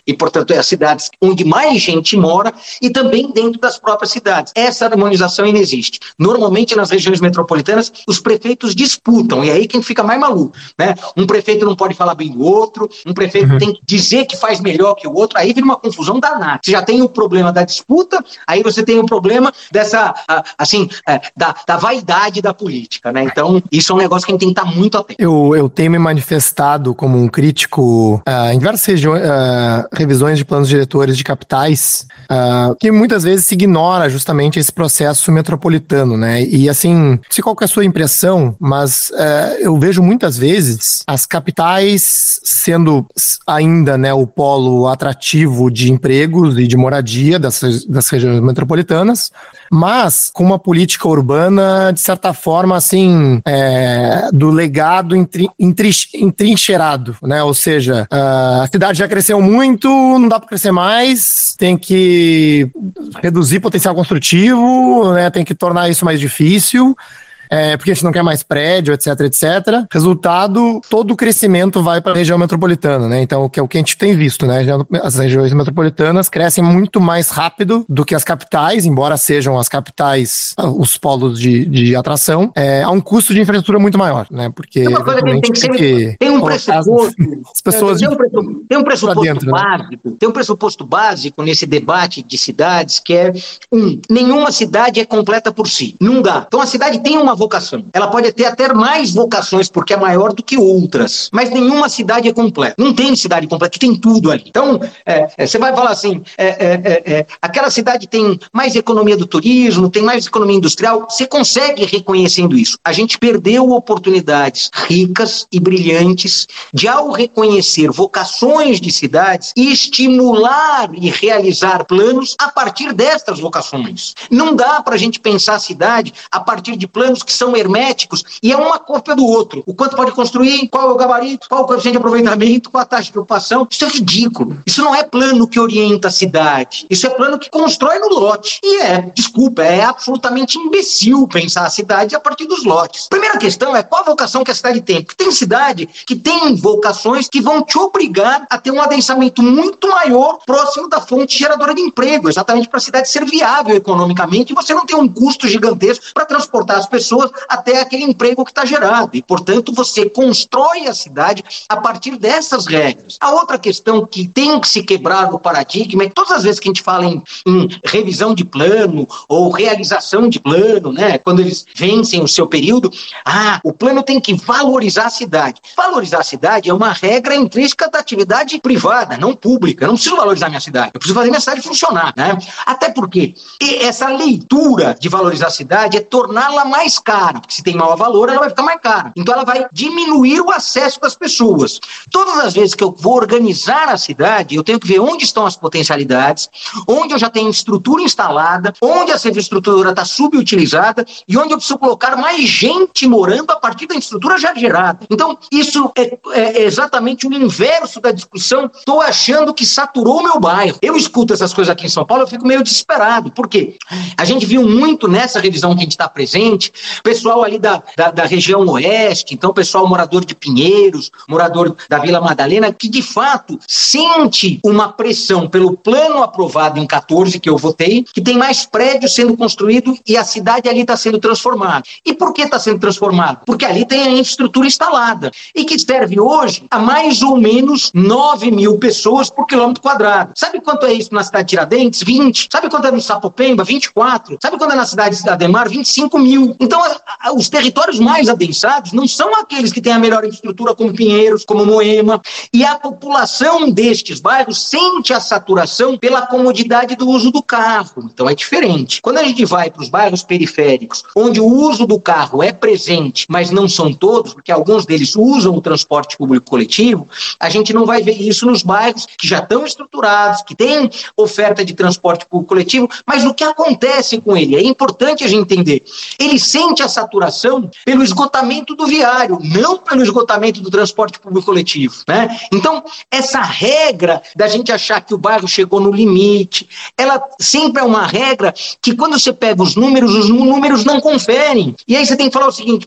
e, portanto, é as cidades onde mais gente mora e também dentro das próprias cidades. Essa harmonização ainda existe. Normalmente, nas regiões metropolitanas, os prefeitos disputam, e é aí quem fica mais maluco. Né? Um prefeito não pode falar bem do outro, um prefeito uhum. tem que dizer que faz melhor que o outro, aí vira uma confusão danada. Você já tem o problema da disputa, aí você tem o problema dessa, assim, é, da, da vaidade da política. Né? Então, isso é um negócio que a gente tem que estar muito atento. Eu, eu tenho me manifestado como um crítico uh, em diversas uh, revisões de planos diretores de capitais, uh, que muitas vezes se ignora justamente esse processo metropolitano, né? E assim, não sei qual é a sua impressão, mas eu vejo muitas vezes as capitais sendo ainda né, o polo atrativo de empregos e de moradia das regiões metropolitanas, mas com uma política urbana, de certa forma, assim, é, do legado entrincheirado, né? Ou seja, a cidade já cresceu muito, não dá para crescer mais, tem que reduzir potencial construtivo, né? Tem que tornar isso mais difícil é, porque a gente não quer mais prédio, etc, etc. Resultado, todo o crescimento vai para a região metropolitana, né? Então, o que é o que a gente tem visto, né? As regiões metropolitanas crescem muito mais rápido do que as capitais, embora sejam as capitais ah, os polos de, de atração, é, a um custo de infraestrutura muito maior, né? Porque tem uma coisa que tem que ser, que tem um pressuposto, as pessoas tem um, pressuposto, tem um pressuposto dentro, né? básico, né? tem um pressuposto básico nesse debate de cidades que é um, nenhuma cidade é completa por si, não dá. Então a cidade tem uma vocação. Ela pode ter até mais vocações, porque é maior do que outras. Mas nenhuma cidade é completa. Não tem cidade completa, que tem tudo ali. Então, é, é, você vai falar assim: é, é, é, aquela cidade tem mais economia do turismo, tem mais economia industrial. Você consegue reconhecendo isso. A gente perdeu oportunidades ricas e brilhantes de, ao reconhecer vocações de cidades, estimular e realizar planos a partir destas vocações. Não dá para a gente pensar a cidade a partir de planos que são herméticos e é uma cópia do outro. O quanto pode construir, qual é o gabarito, qual é o coeficiente de aproveitamento, qual a taxa de ocupação. Isso é ridículo. Isso não é plano que orienta a cidade. Isso é plano que constrói no lote. E é, desculpa, é absolutamente imbecil pensar a cidade a partir dos lotes. Primeira questão é qual a vocação que a cidade tem. Porque tem cidade que tem vocações que vão te obrigar a ter um adensamento muito maior próximo da fonte geradora de emprego, exatamente para a cidade ser viável economicamente e você não ter um custo gigantesco para transportar as pessoas até aquele emprego que está gerado. E, portanto, você constrói a cidade a partir dessas regras. A outra questão que tem que se quebrar no paradigma é que todas as vezes que a gente fala em, em revisão de plano ou realização de plano, né, quando eles vencem o seu período, ah, o plano tem que valorizar a cidade. Valorizar a cidade é uma regra intrínseca da atividade privada, não pública. Eu não preciso valorizar minha cidade, eu preciso fazer minha cidade funcionar, né? Até porque essa leitura de valorizar a cidade é torná-la mais cara, se tem maior valor, ela vai ficar mais cara. Então ela vai diminuir o acesso das pessoas. Todas as vezes que eu vou organizar a cidade, eu tenho que ver onde estão as potencialidades, onde eu já tenho estrutura instalada, onde essa infraestrutura está subutilizada e onde eu preciso colocar mais gente morando a partir da estrutura já gerada. Então, isso é, é exatamente o inverso da discussão. Estou achando que saturou meu bairro. Eu escuto essas coisas aqui em São Paulo, eu fico meio desesperado. Por quê? A gente viu muito nessa revisão que a gente está presente, pessoal ali da, da, da, região oeste, então pessoal morador de Pinheiros, morador da Vila Madalena, que de fato sente uma pressão pelo plano aprovado em 14, que eu votei, que tem mais prédios sendo construídos e a cidade ali está sendo transformada. E por que está sendo transformada? Porque ali tem a infraestrutura instalada e que serve hoje a mais ou menos 9 mil pessoas por quilômetro quadrado. Sabe quanto é isso na cidade de Tiradentes? 20. Sabe quanto é no Sapopemba? 24. Sabe quanto é na cidade de Ademar? 25 mil. Então, os territórios mais adensados não são aqueles que têm a melhor infraestrutura, como Pinheiros, como Moema. E a população destes bairros sente a saturação pela comodidade do uso do carro. Então, é diferente. Quando a gente vai para os bairros periféricos, onde o uso do carro é presente, mas não são todos, porque alguns deles usam o transporte público coletivo, a gente não vai ver isso nos bairros que já estão estruturados, que têm oferta de transporte público coletivo, mas o que acontece com ele? É importante a gente entender. Ele sente a saturação pelo esgotamento do viário, não pelo esgotamento do transporte público coletivo. Né? Então, essa regra da gente achar que o bairro chegou no limite, ela sempre é uma regra que quando você pega os números, os números não conferem. E aí você tem que falar o seguinte,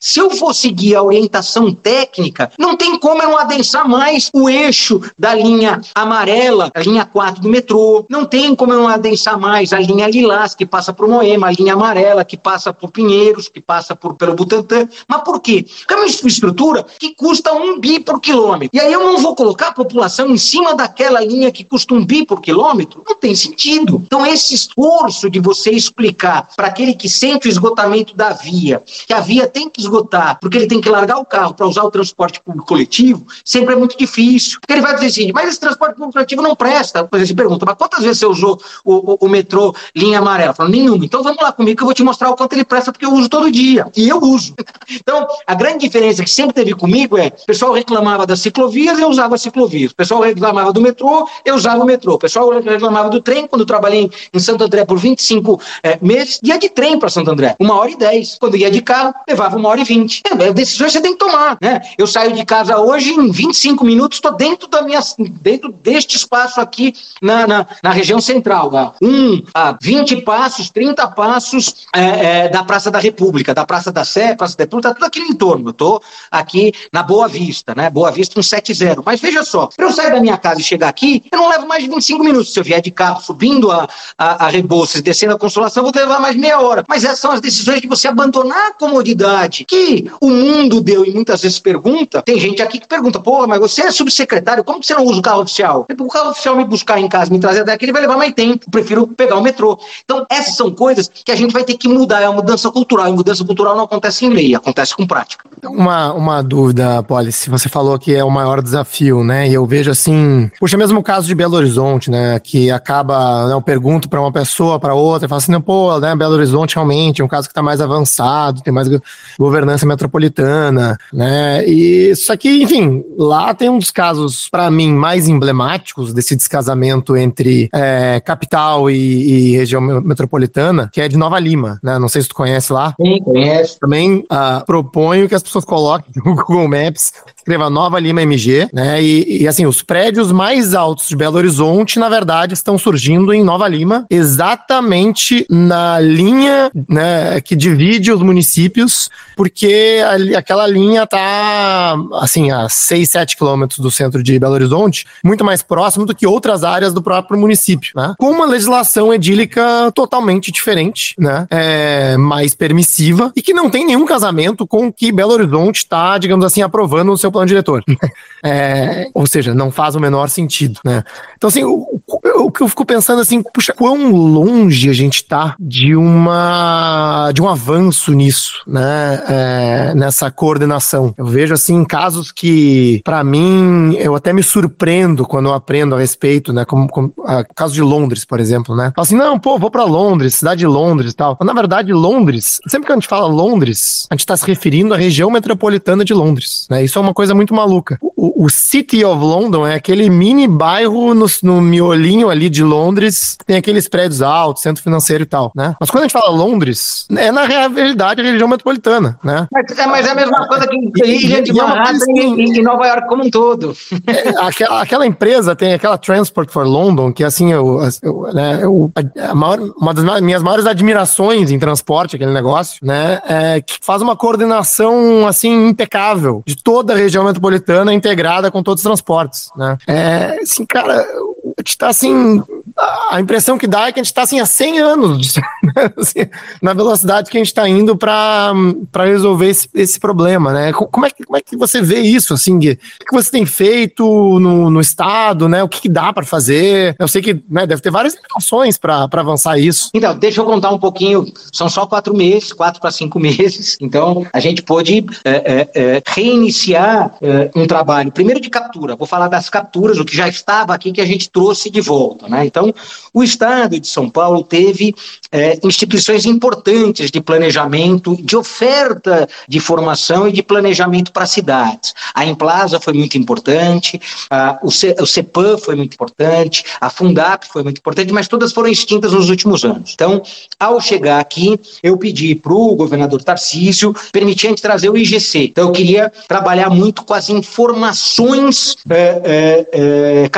se eu for seguir a orientação técnica, não tem como eu não adensar mais o eixo da linha amarela, a linha 4 do metrô, não tem como eu não adensar mais a linha lilás, que passa por Moema, a linha amarela, que passa por Pinheiros, que passa por, pelo Butantã. Mas por quê? Porque é uma infraestrutura que custa um bi por quilômetro. E aí eu não vou colocar a população em cima daquela linha que custa um bi por quilômetro? Não tem sentido. Então, esse esforço de você explicar para aquele que sente o esgotamento da via, que a via tem que esgotar, porque ele tem que largar o carro para usar o transporte público coletivo, sempre é muito difícil. Porque ele vai dizer assim, mas esse transporte público coletivo não presta. Você pergunta, mas quantas vezes você usou o, o, o metrô linha amarela? Falo, nenhuma. Então vamos lá comigo que eu vou te mostrar o quanto ele presta, porque eu uso todo dia. E eu uso. Então, a grande diferença que sempre teve comigo é, o pessoal reclamava das ciclovias, eu usava ciclovias. O pessoal reclamava do metrô, eu usava o metrô. O pessoal reclamava do trem, quando eu trabalhei em Santo André por 25 é, eh, meses, ia de trem para Santo André, uma hora e dez. Quando ia de carro, levava uma hora e vinte. É, decisões você tem que tomar, né? Eu saio de casa hoje, em 25 minutos, estou dentro da minha, dentro deste espaço aqui na, na, na região central, a um a 20 passos, 30 passos é, é, da Praça da República, da Praça da Sé, Praça da República, tá tudo aqui no entorno. Eu estou aqui na Boa Vista, né? Boa Vista 170. Mas veja só, para eu sair da minha casa e chegar aqui, eu não levo mais de 25 minutos. Se eu vier de carro subindo a, a, a Rebouças, descendo a Consolação, vou levar mais meia hora. Mas essas são as decisões de você abandonar a comodidade que o mundo deu e muitas vezes pergunta. Tem gente aqui que pergunta, porra, mas você é subsecretário, como que você não usa o carro oficial? O carro oficial me buscar em casa, me trazer daqui, ele vai levar mais tempo. Eu prefiro pegar o metrô. Então, essas são coisas que a gente vai ter que mudar. É uma mudança cultural. E mudança cultural não acontece em lei, acontece com prática. Uma, uma dúvida, Poli, se você falou que é o maior desafio, né? E eu vejo assim, puxa, mesmo o caso de Belo Horizonte, né? Que acaba, né, eu pergunto para uma pessoa, para outra, e falo assim, pô, né, Belo Horizonte realmente é um caso que está mais avançado, tem mais governança metropolitana, né? E isso aqui, enfim, lá tem um dos casos, para mim, mais emblemáticos desse descasamento entre é, capital e, e, região metropolitana, que é de Nova Lima, né? Não sei se tu conhece lá lá? Sim, conheço. Também uh, proponho que as pessoas coloquem no Google Maps escreva Nova Lima MG, né? E, e, assim, os prédios mais altos de Belo Horizonte, na verdade, estão surgindo em Nova Lima, exatamente na linha né, que divide os municípios, porque ali, aquela linha tá assim, a 6, 7 quilômetros do centro de Belo Horizonte, muito mais próximo do que outras áreas do próprio município, né? Com uma legislação edílica totalmente diferente, né? É, mais permissiva e que não tem nenhum casamento com o que Belo Horizonte está, digamos assim, aprovando no seu plano diretor. É, ou seja, não faz o menor sentido, né? Então, assim, o, que eu fico pensando assim, puxa, quão longe a gente tá de uma de um avanço nisso, né? É, nessa coordenação. Eu vejo assim casos que, para mim, eu até me surpreendo quando eu aprendo a respeito, né? Como, como a, caso de Londres, por exemplo, né? Falo assim, não, pô, vou para Londres, cidade de Londres e tal. Mas, na verdade, Londres, sempre que a gente fala Londres, a gente está se referindo à região metropolitana de Londres, né? Isso é uma coisa muito maluca. O, o City of London é aquele mini bairro no, no miolinho ali de Londres, tem aqueles prédios altos, centro financeiro e tal, né? Mas quando a gente fala Londres, é na realidade a região metropolitana, né? Mas é, mas é a mesma coisa que Ilha de Manhattan e, Nova York como um todo. É, aquela, aquela empresa tem aquela Transport for London, que assim, eu, eu, né, eu, maior, uma das minhas maiores admirações em transporte, aquele negócio, né? É que faz uma coordenação assim impecável de toda a região metropolitana integrada com todos os transportes, né? É, assim, cara, a gente tá assim, a impressão que dá é que a gente está assim há 100 anos *laughs* né? assim, na velocidade que a gente está indo para resolver esse, esse problema, né? Como é, que, como é que você vê isso, assim, o que você tem feito no, no estado, né? O que, que dá para fazer? Eu sei que né, deve ter várias informações para avançar isso. Então, deixa eu contar um pouquinho, são só quatro meses, quatro para cinco *laughs* meses, então a gente pôde é, é, é, reiniciar é, um trabalho, primeiro de captura, vou falar das capturas, o que já estava aqui que a gente trouxe de volta, né? Então, o Estado de São Paulo teve é, instituições importantes de planejamento, de oferta de formação e de planejamento para cidades. A Emplaza foi muito importante, a, o, C, o CEPAM foi muito importante, a Fundap foi muito importante, mas todas foram extintas nos últimos anos. Então, ao chegar aqui, eu pedi para o governador Tarcísio permitir a gente trazer o IGC. Então, eu queria trabalhar muito com as informações é, é, é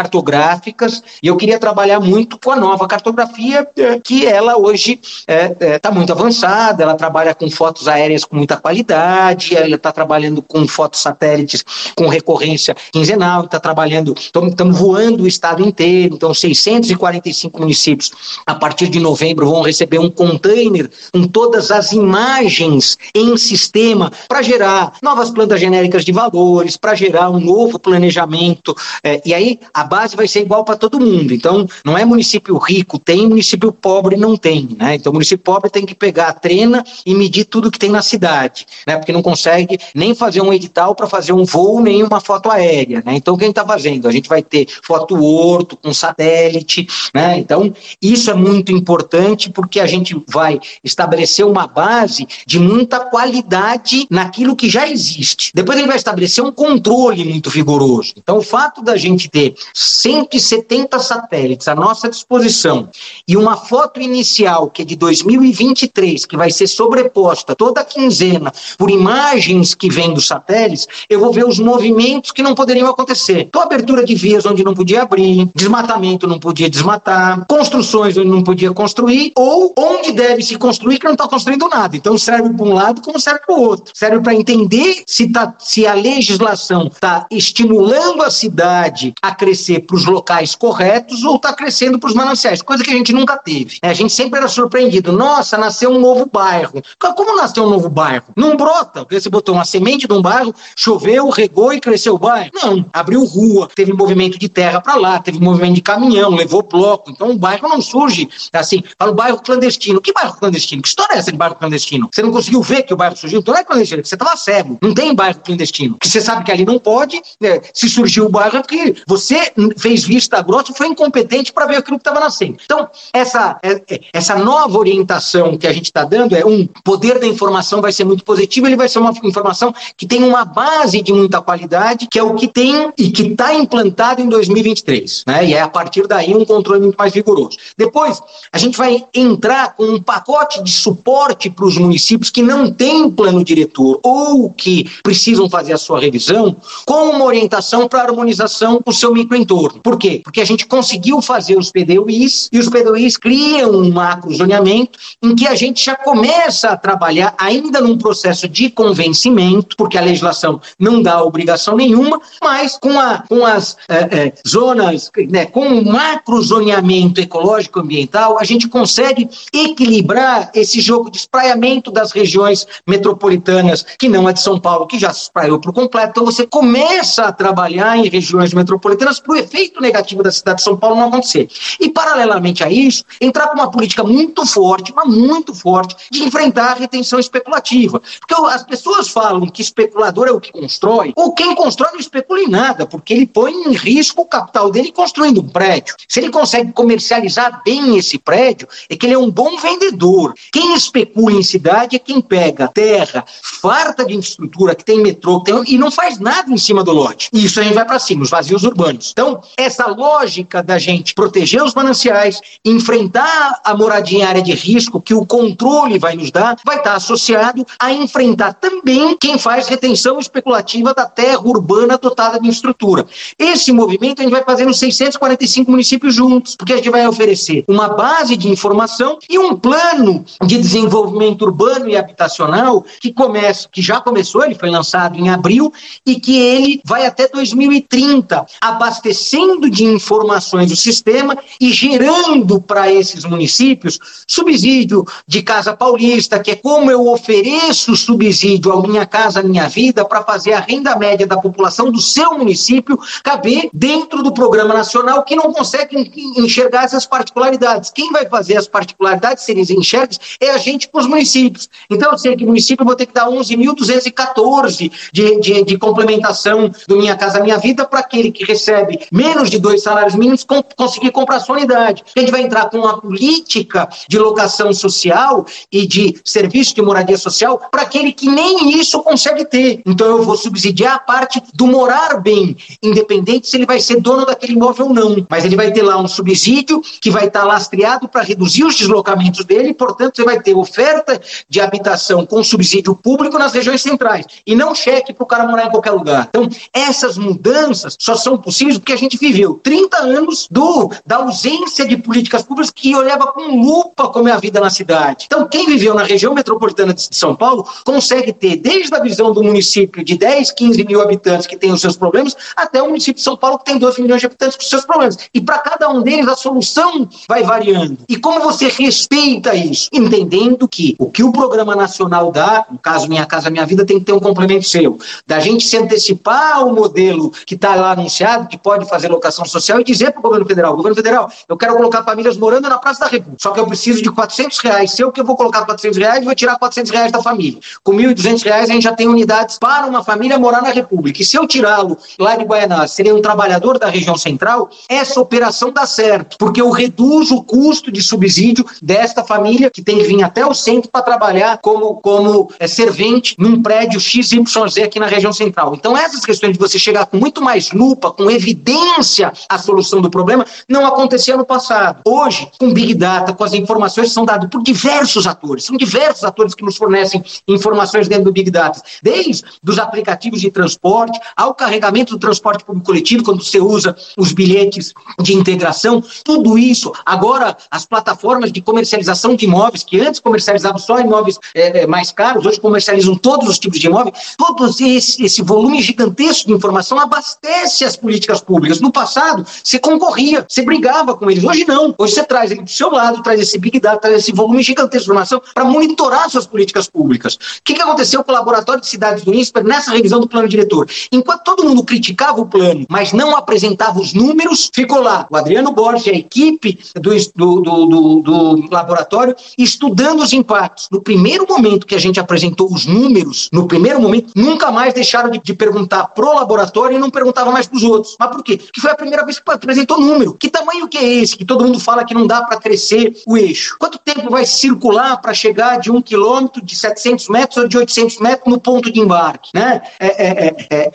e eu queria trabalhar muito com a nova cartografia, é, que ela hoje está é, é, tá muito avançada, ela trabalha com fotos aéreas com muita qualidade, ela está trabalhando com fotos satélites com recorrência quinzenal, está trabalhando, estamos voando o estado inteiro, então 645 municípios, a partir de novembro, vão receber um container com todas as imagens em sistema para gerar novas plantas genéricas de valores, para gerar um novo planejamento, é, e aí a base vai ser igual para mundo, então não é município rico, tem município pobre, não tem, né? Então município pobre tem que pegar a trena e medir tudo que tem na cidade, né? Porque não consegue nem fazer um edital para fazer um voo, nem uma foto aérea, né? Então quem está fazendo? A gente vai ter foto orto com satélite, né? Então isso é muito importante porque a gente vai estabelecer uma base de muita qualidade naquilo que já existe. Depois a gente vai estabelecer um controle muito vigoroso. Então o fato da gente ter 170 satélites à nossa disposição e uma foto inicial que é de 2023, que vai ser sobreposta toda quinzena por imagens que vêm dos satélites, eu vou ver os movimentos que não poderiam acontecer. Então, abertura de vias onde não podia abrir, desmatamento não podia desmatar, construções onde não podia construir, ou onde deve se construir que não está construindo nada. Então, serve para um lado como serve para o outro. Serve para entender se, tá, se a legislação está estimulando a cidade a crescer para os locais corretos ou está crescendo para os mananciais, coisa que a gente nunca teve. É, a gente sempre era surpreendido. Nossa, nasceu um novo bairro. Como nasceu um novo bairro? Não brota, você botou uma semente de um bairro, choveu, regou e cresceu o bairro. Não, abriu rua, teve movimento de terra para lá, teve movimento de caminhão, levou bloco. Então o bairro não surge assim. Fala o bairro clandestino. Que bairro clandestino? Que história é essa de bairro clandestino? Você não conseguiu ver que o bairro surgiu? Então não é clandestino, você estava cego. Não tem bairro clandestino. Porque você sabe que ali não pode. Né? Se surgiu o bairro é porque você fez vista grossa foi incompetente para ver aquilo que estava nascendo. Então, essa, é, é, essa nova orientação que a gente está dando é um poder da informação vai ser muito positivo, ele vai ser uma informação que tem uma base de muita qualidade, que é o que tem e que está implantado em 2023. Né? E é a partir daí um controle muito mais vigoroso. Depois, a gente vai entrar com um pacote de suporte para os municípios que não têm plano diretor ou que precisam fazer a sua revisão, com uma orientação para harmonização com o seu microentorno. Por quê? Porque a gente conseguiu fazer os PDUIs e os PDUIs criam um macro zoneamento em que a gente já começa a trabalhar ainda num processo de convencimento, porque a legislação não dá obrigação nenhuma, mas com, a, com as é, é, zonas, né, com o macro zoneamento ecológico ambiental, a gente consegue equilibrar esse jogo de espraiamento das regiões metropolitanas, que não é de São Paulo, que já se espraiou por completo. Então você começa a trabalhar em regiões metropolitanas para o efeito negativo da cidade de São Paulo não acontecer. E, paralelamente a isso, entrar com uma política muito forte, mas muito forte, de enfrentar a retenção especulativa. Porque as pessoas falam que especulador é o que constrói, ou quem constrói não especula em nada, porque ele põe em risco o capital dele construindo um prédio. Se ele consegue comercializar bem esse prédio, é que ele é um bom vendedor. Quem especula em cidade é quem pega terra farta de infraestrutura, que tem metrô, que tem, e não faz nada em cima do lote. E isso a gente vai para cima, os vazios urbanos. Então, essa lógica da gente proteger os mananciais, enfrentar a moradia em área de risco, que o controle vai nos dar, vai estar associado a enfrentar também quem faz retenção especulativa da terra urbana dotada de infraestrutura. Esse movimento a gente vai fazer nos 645 municípios juntos, porque a gente vai oferecer uma base de informação e um plano de desenvolvimento urbano e habitacional que começa, que já começou, ele foi lançado em abril e que ele vai até 2030, abastecendo de informações o sistema e gerando para esses municípios subsídio de Casa Paulista, que é como eu ofereço subsídio ao Minha Casa Minha Vida para fazer a renda média da população do seu município caber dentro do programa nacional que não consegue enxergar essas particularidades. Quem vai fazer as particularidades, se eles enxergam, é a gente com os municípios. Então, eu sei que município vou ter que dar 11.214 de, de, de complementação do Minha Casa Minha Vida para aquele que recebe menos de dois salários mínimos com, conseguir comprar sua unidade. A gente vai entrar com uma política de locação social e de serviço de moradia social para aquele que nem isso consegue ter. Então eu vou subsidiar a parte do morar bem, independente se ele vai ser dono daquele imóvel ou não. Mas ele vai ter lá um subsídio que vai estar lastreado para reduzir os deslocamentos dele, portanto você vai ter oferta de habitação com subsídio público nas regiões centrais e não cheque para o cara morar em qualquer lugar. Então essas mudanças só são possíveis porque a gente viveu 30 anos do, da ausência de políticas públicas que olhava com lupa como é a vida na cidade. Então, quem viveu na região metropolitana de São Paulo consegue ter, desde a visão do município de 10, 15 mil habitantes que tem os seus problemas, até o município de São Paulo que tem 2 milhões de habitantes com os seus problemas. E para cada um deles, a solução vai variando. E como você respeita isso? Entendendo que o que o Programa Nacional dá, no caso Minha Casa Minha Vida, tem que ter um complemento seu. Da gente se antecipar ao modelo que está lá anunciado, que pode fazer locação social, e dizer para o governo federal, governo federal, eu quero colocar famílias morando na Praça da República, só que eu preciso de 400 reais. Se eu que eu vou colocar 400 reais, vou tirar 400 reais da família. Com 1.200 reais, a gente já tem unidades para uma família morar na República. E se eu tirá-lo lá de Guaianá, seria um trabalhador da região central, essa operação dá certo, porque eu reduzo o custo de subsídio desta família que tem que vir até o centro para trabalhar como, como é, servente num prédio XYZ aqui na região central. Então, essas questões de você chegar com muito mais lupa, com evidência a solução do problema, não acontecia no passado. Hoje, com Big Data, com as informações que são dadas por diversos atores, são diversos atores que nos fornecem informações dentro do Big Data, desde os aplicativos de transporte ao carregamento do transporte público coletivo, quando você usa os bilhetes de integração, tudo isso. Agora, as plataformas de comercialização de imóveis, que antes comercializavam só imóveis é, mais caros, hoje comercializam todos os tipos de imóveis, todo esse, esse volume gigantesco de informação abastece as políticas públicas. No passado, você concorria, você brigava com eles. Hoje não. Hoje você traz ele do seu lado, traz esse Big Data, traz esse volume gigantesco de informação para monitorar suas políticas públicas. O que, que aconteceu com o Laboratório de Cidades do INSPER nessa revisão do plano diretor? Enquanto todo mundo criticava o plano, mas não apresentava os números, ficou lá o Adriano Borges, a equipe do, do, do, do laboratório, estudando os impactos. No primeiro momento que a gente apresentou os números, no primeiro momento, nunca mais deixaram de, de perguntar pro laboratório e não perguntavam mais para os outros. Mas por quê? Porque foi a primeira vez que apresentou número. Que tamanho que é esse, que todo mundo fala que não dá para crescer o eixo? Quanto tempo vai circular para chegar de um quilômetro, de 700 metros ou de 800 metros no ponto de embarque? Né? É, é, é, é.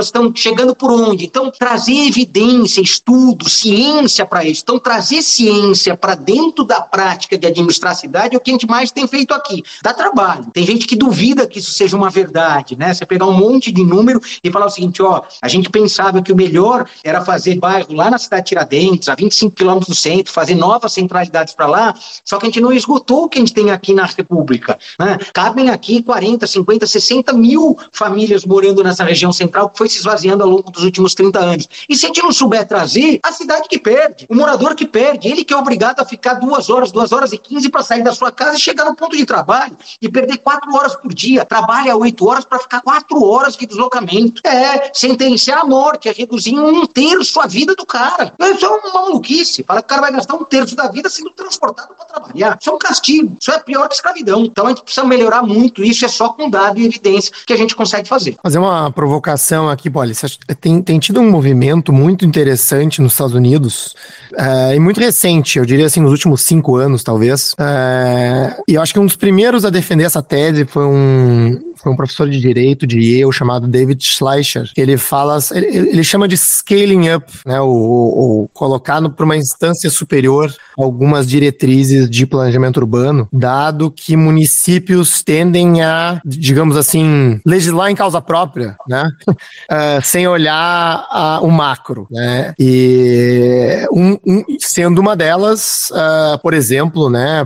estão chegando por onde? Então, trazer evidência, estudo, ciência para isso. Então, trazer ciência para dentro da prática de administrar a cidade é o que a gente mais tem feito aqui. Dá trabalho. Tem gente que duvida que isso seja uma verdade, né? Você pegar um monte de número e falar o seguinte, ó, a gente pensava que o melhor era fazer bairro lá na cidade de Tiradentes, a 25 quilômetros do centro, fazer novas centralidades para lá, só que a gente não esgotou o que a gente tem aqui na República. Né? Cabem aqui 40, 50, 60 mil famílias morando nessa região central que foi se esvaziando ao longo dos últimos 30 anos. E se a gente não souber trazer, a cidade que perde, o morador que perde, ele que é obrigado a ficar duas horas, duas horas e quinze para sair da sua casa e chegar no ponto de trabalho e perder quatro horas por dia, trabalha oito horas para ficar quatro horas de deslocamento. É sentenciar a morte, é reduzir um terço a vida do cara. Isso é uma maluquice. Fala que o cara vai gastar um terço da vida sendo transportado para trabalhar. Isso é um castigo. Isso é pior que escravidão. Então a gente precisa melhorar muito isso. É só com dado e evidência que a gente consegue fazer. Fazer uma provocação aqui, Polly. Tem, tem tido um movimento muito interessante nos Estados Unidos é, e muito recente, eu diria assim, nos últimos cinco anos, talvez. É, e eu acho que um dos primeiros a defender essa tese foi um, foi um professor de direito de Yale chamado David Schleicher. Ele fala, ele, ele chama de scaling up, né, o, o colocar para uma instância superior algumas diretrizes de planejamento urbano, dado que municípios tendem a, digamos assim, legislar em causa própria, né, uh, *laughs* sem olhar uh, o macro, né, e um, um, sendo uma delas, uh, por exemplo, né,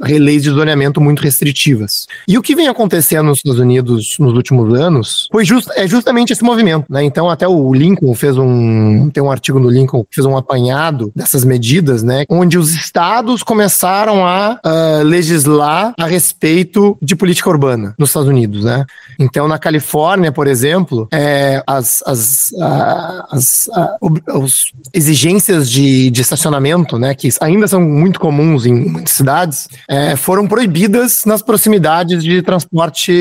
leis de zoneamento muito restritivas. E o que vem acontecendo nos Estados Unidos nos últimos anos foi just, é justamente esse movimento, né? Então até o Lincoln fez um tem um artigo no Lincoln que fez um apanhado dessas medidas, né? Onde os estados começaram a uh, legislar a respeito de política urbana nos Estados Unidos, né? Então na Califórnia, por exemplo, é, as, as, uh, as uh, exigências de, de estacionamento, né? Que ainda são muito comuns em muitas cidades, é, foram proibidas nas proximidades de transporte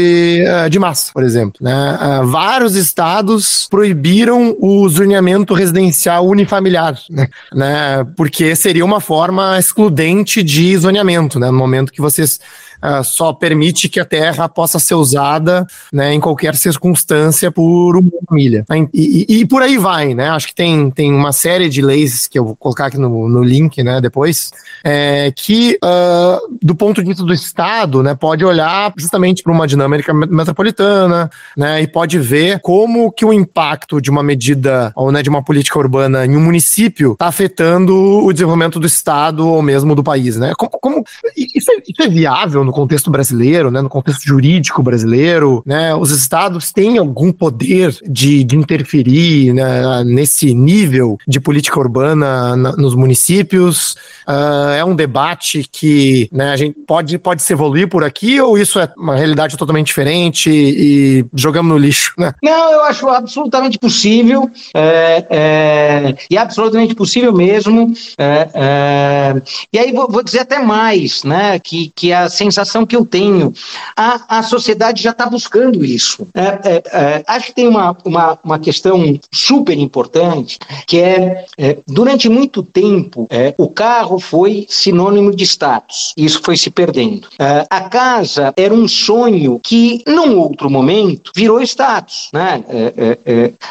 uh, de massa, por exemplo. Né? Uh, vários estados proibiram o zoneamento residencial unifamiliar, né? né? porque seria uma forma excludente de zoneamento, né? no momento que vocês uh, só permite que a terra possa ser usada né, em qualquer circunstância por uma família. E, e, e, por aí vai, né? Acho que tem, tem uma série de leis que eu vou colocar aqui no, no link, né, depois, é, que uh, do ponto de vista do Estado, né, pode olhar justamente para uma dinâmica metropolitana, né, e pode ver como que o impacto de uma medida ou né, de uma política urbana em um município está afetando o desenvolvimento do Estado ou mesmo do país, né? Como, como isso, é, isso é viável no contexto brasileiro, né, no contexto jurídico brasileiro, né, os estados têm algum poder de, de interferir né, nesse nível de política urbana na, nos municípios? Uh, é um debate que né, a gente pode, pode se evoluir por aqui ou isso é uma realidade totalmente diferente e jogamos no lixo? Né? Não, eu acho absolutamente possível é, é, e absolutamente possível mesmo. É, é e aí vou, vou, dizer até mais, né, que, que a sensação sensação que eu tenho. A, a sociedade já está buscando isso. É, é, é, acho que tem uma, uma, uma questão super importante, que é, é durante muito tempo, é, o carro foi sinônimo de status. Isso foi se perdendo. É, a casa era um sonho que, num outro momento, virou status. Né?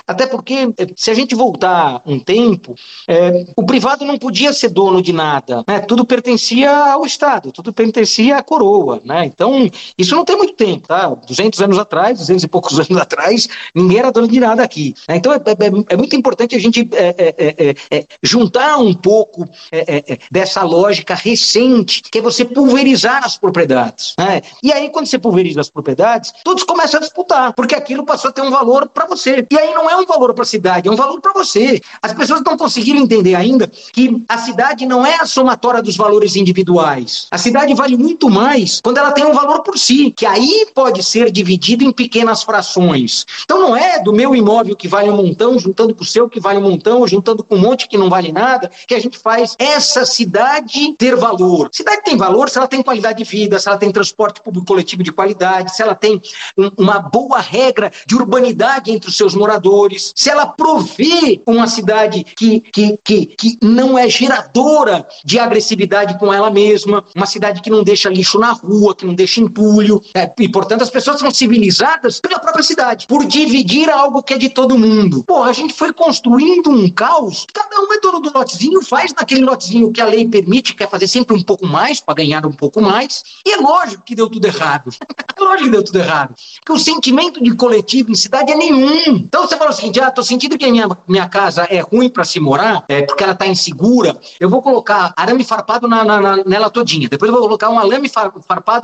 até porque, se a gente voltar um tempo, o privado não podia ser dono de nada. Né? Tudo pertencia ao Estado, tudo pertencia à coroa boa, né? Então, isso não tem muito tempo, tá? 200 anos atrás, 200 e poucos *laughs* anos atrás, ninguém era dono de nada aqui. Né? Então, é, é, é, muito importante a gente é, é, é, é juntar um pouco dessa lógica recente, que é você pulverizar as propriedades. Né? E aí, quando você pulveriza as propriedades, todos começam a disputar, porque aquilo passou a ter um valor para você. E aí não é um valor para a cidade, é um valor para você. As pessoas não conseguiram entender ainda que a cidade não é a somatória dos valores individuais. A cidade vale muito mais quando ela tem um valor por si, que aí pode ser dividido em pequenas frações. Então não é do meu imóvel que vale um montão, juntando com o seu que vale um montão, juntando com um monte que não vale nada, que a gente faz essa cidade ter valor. Cidade tem valor se ela tem qualidade de vida, se ela tem transporte público coletivo de qualidade, se ela tem um, uma boa regra de urbanidade entre os seus moradores, se ela provê uma cidade que, que, que, que não é geradora de agressividade com ela mesma, uma cidade que não deixa lixo na rua, que não deixa entulho, é, e portanto as pessoas são civilizadas pela própria cidade, por dividir algo que é de todo mundo. Porra, a gente foi construindo um caos, cada um é dono do lotezinho, faz naquele lotezinho que a lei permite, quer fazer sempre um pouco mais para ganhar um pouco mais, e é lógico que deu tudo errado. *laughs* é lógico que deu tudo errado. Porque o sentimento de coletivo em cidade é nenhum. Então você fala o seguinte: ah, tô sentindo que a minha, minha casa é ruim para se morar, é porque ela tá insegura, eu vou colocar arame farpado na, na, na, nela todinha. Depois eu vou colocar um arame farpado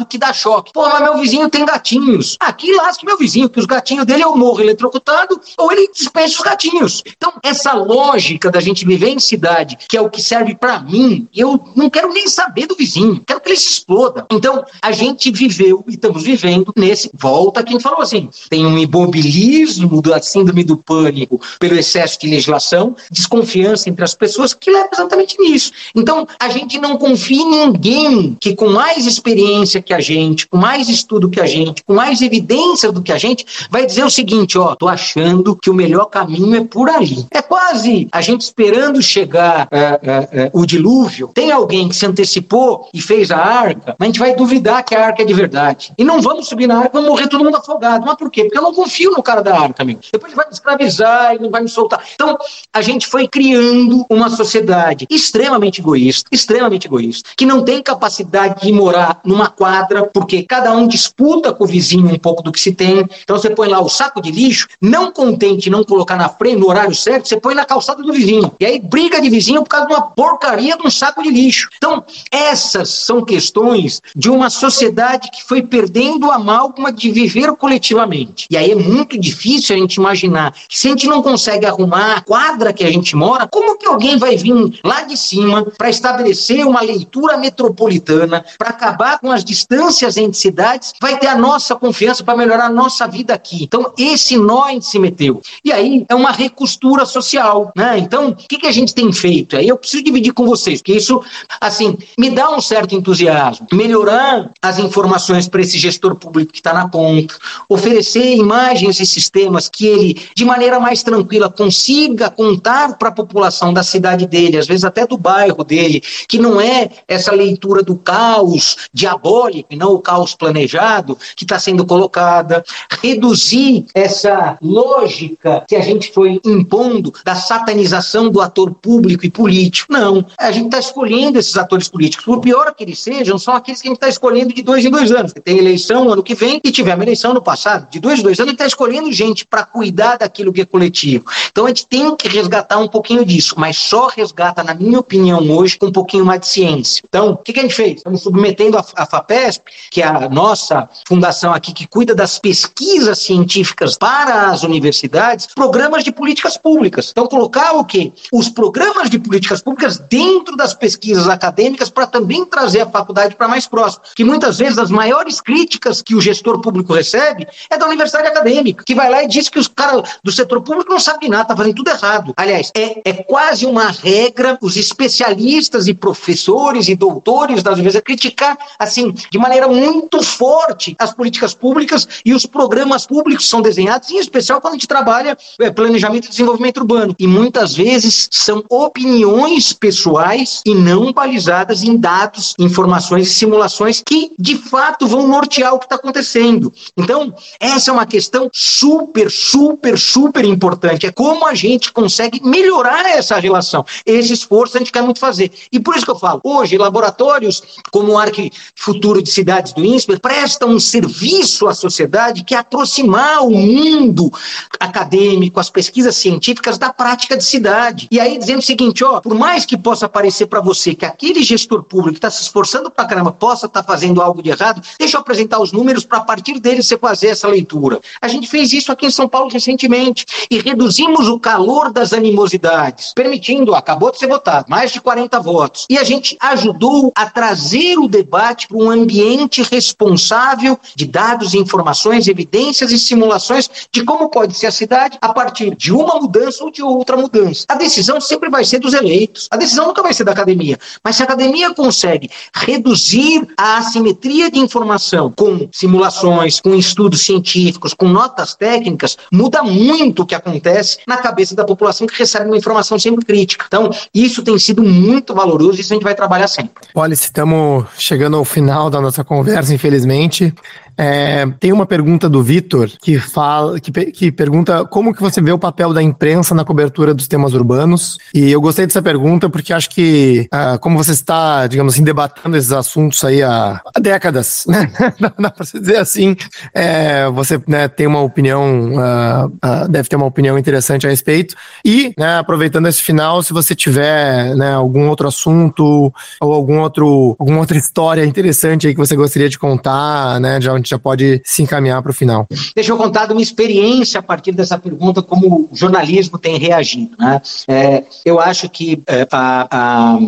que dá choque. Pô, mas meu vizinho tem gatinhos. Aqui lasca meu vizinho, que os gatinhos dele eu morro eletrocutado ou ele dispensa os gatinhos. Então, essa lógica da gente viver em cidade, que é o que serve para mim, eu não quero nem saber do vizinho, quero que ele se exploda. Então, a gente viveu e estamos vivendo nesse. Volta quem falou assim: tem um imobilismo da síndrome do pânico pelo excesso de legislação, desconfiança entre as pessoas que leva exatamente nisso. Então, a gente não confia em ninguém que, com mais experiência que a gente, com mais estudo que a gente, com mais evidência do que a gente, vai dizer o seguinte: ó, tô achando que o melhor caminho é por ali. É quase a gente esperando chegar é, é, é, o dilúvio. Tem alguém que se antecipou e fez a arca, mas a gente vai duvidar que a arca é de verdade. E não vamos subir na arca, vamos morrer todo mundo afogado. Mas por quê? Porque eu não confio no cara da arca, amigo. Depois ele vai me escravizar e não vai me soltar. Então, a gente foi criando uma sociedade extremamente egoísta, extremamente egoísta, que não tem capacidade de morar numa quadra, porque cada um disputa com o vizinho um pouco do que se tem. Então você põe lá o saco de lixo, não contente não colocar na frente, no horário certo, você põe na calçada do vizinho. E aí briga de vizinho por causa de uma porcaria de um saco de lixo. Então, essas são questões de uma sociedade que foi perdendo a amálgama de viver coletivamente. E aí é muito difícil a gente imaginar que se a gente não consegue arrumar a quadra que a gente mora, como que alguém vai vir lá de cima para estabelecer uma leitura metropolitana, para acabar com as distâncias entre cidades, vai ter a nossa confiança para melhorar a nossa vida aqui. Então, esse nó a gente se meteu. E aí é uma recostura social, né? Então, o que, que a gente tem feito? Aí eu preciso dividir com vocês, porque isso, assim, me dá um certo entusiasmo. Melhorar as informações para esse gestor público que está na ponta, oferecer imagens e sistemas que ele, de maneira mais tranquila, consiga contar para a população da cidade dele, às vezes até do bairro dele, que não é essa leitura do caos diabólico e não o caos planejado que está sendo colocada, reduzir essa lógica que a gente foi impondo da satanização do ator público e político. Não, a gente está escolhendo esses atores políticos, por pior que eles sejam, são aqueles que a gente está escolhendo de dois em dois anos. Tem eleição ano que vem e tivemos eleição no passado, de dois em dois anos, a gente está escolhendo gente para cuidar daquilo que é coletivo. Então a gente tem que resgatar um pouquinho disso, mas só resgata, na minha opinião, hoje, com um pouquinho mais de ciência. Então, o que, que a gente fez? Estamos submetendo a, a FAPESP, que é a nossa fundação aqui que cuida das pesquisas científicas para as universidades, programas de políticas públicas. Então, colocar o quê? Os programas de políticas públicas dentro das pesquisas acadêmicas para também trazer a faculdade para mais próximo. Que muitas vezes as maiores críticas que o gestor público recebe é da universidade acadêmica, que vai lá e diz que os caras do setor público não sabem nada, está fazendo tudo errado. Aliás, é, é quase uma regra os especialistas e professores e doutores das universidades criticar, assim, de maneira muito forte as políticas públicas e os programas públicos são desenhados, em especial quando a gente trabalha é, planejamento e desenvolvimento urbano. E muitas vezes são opiniões pessoais e não balizadas em dados, informações e simulações que, de fato, vão nortear o que está acontecendo. Então, essa é uma questão super, super, super importante. É como a gente consegue melhorar essa relação. Esse esforço a gente quer muito fazer. E por isso que eu falo, hoje, laboratórios como o Arque Futuro de Cidades do INSPER prestam um serviço à sociedade que é aproximar o mundo acadêmico, as pesquisas científicas da prática de cidade. E aí dizendo o seguinte, ó, por mais que possa parecer para você que aquele gestor público está se esforçando para caramba possa estar tá fazendo algo de errado, deixa eu apresentar os números para a partir deles você fazer essa leitura. A gente fez isso aqui em São Paulo recentemente e reduzimos o calor das animosidades, permitindo, acabou de ser votado, mais de 40 votos. E a gente ajudou a trazer o debate para um ambiente responsável de dados, informações, evidências e simulações de como pode ser a cidade a partir de uma mudança ou de outra mudança. A decisão sempre vai ser dos eleitos. A decisão nunca vai ser da academia. Mas se a academia consegue reduzir a assimetria de informação com simulações com estudos científicos, com notas técnicas, muda muito o que acontece na cabeça da população que recebe uma informação sempre crítica. Então, isso tem sido muito valoroso e isso a gente vai trabalhar sempre. Olha, estamos chegando ao final da nossa conversa, infelizmente. É, tem uma pergunta do Vitor que fala, que, que pergunta como que você vê o papel da imprensa na cobertura dos temas urbanos. E eu gostei dessa pergunta porque acho que, ah, como você está, digamos assim, debatendo esses assuntos aí há, há décadas, *laughs* né? Dá para dizer assim, é, você né, tem uma opinião, uh, uh, deve ter uma opinião interessante a respeito. E, né, aproveitando esse final, se você tiver né, algum outro assunto ou algum outro, alguma outra história interessante aí que você gostaria de contar, né, de onde já pode se encaminhar para o final. Deixa eu contar de uma experiência a partir dessa pergunta, como o jornalismo tem reagido. Né? É, eu acho que é, a, a,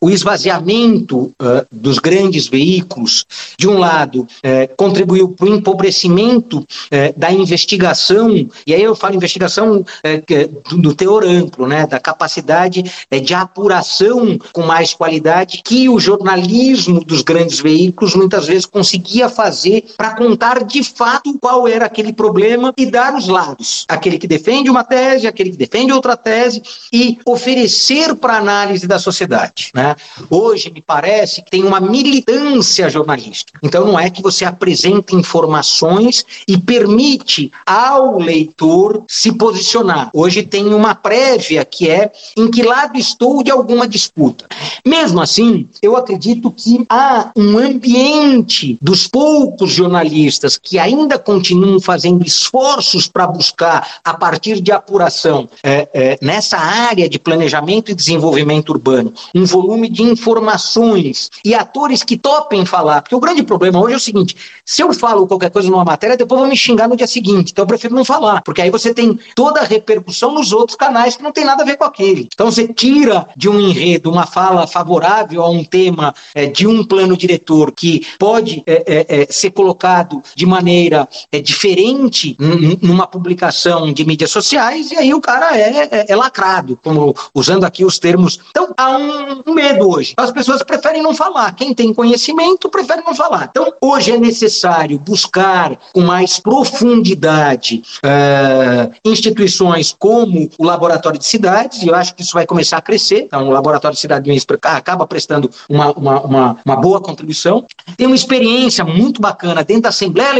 o esvaziamento uh, dos grandes veículos, de um lado, é, contribuiu para o empobrecimento é, da investigação, e aí eu falo investigação é, do, do, teor amplo, né, da capacidade é, de apuração com mais qualidade que o jornalismo dos grandes veículos muitas vezes conseguia fazer para contar de fato qual era aquele problema e dar os lados. Aquele que defende uma tese, aquele que defende outra tese e oferecer para análise da sociedade. Né? Hoje, me parece que tem uma militância jornalística. Então, não é que você apresenta informações e permite ao leitor se posicionar. Hoje tem uma prévia que é em que lado estou de alguma disputa. Mesmo assim, eu acredito que há um ambiente dos poucos jornalistas jornalistas que ainda continuam fazendo esforços para buscar, a partir de apuração, é, é, nessa área de planejamento e desenvolvimento urbano, um volume de informações e atores que topem falar. Porque o grande problema hoje é o seguinte: se eu falo qualquer coisa numa matéria, depois vão me xingar no dia seguinte. Então eu prefiro não falar, porque aí você tem toda a repercussão nos outros canais que não tem nada a ver com aquele. Então você tira de um enredo uma fala favorável a um tema é, de um plano diretor que pode é, é, é ser colocado colocado de maneira é, diferente numa publicação de mídias sociais e aí o cara é, é, é, lacrado, como usando aqui os termos. Então há um, um, medo hoje. As pessoas preferem não falar. Quem tem conhecimento prefere não falar. Então hoje é necessário buscar com mais profundidade uh, instituições como o Laboratório de Cidades, e eu acho que isso vai começar a crescer. Então o Laboratório de Cidades acaba prestando uma, uma, uma, uma boa contribuição. Tem uma experiência muito bacana dentro da Assembleia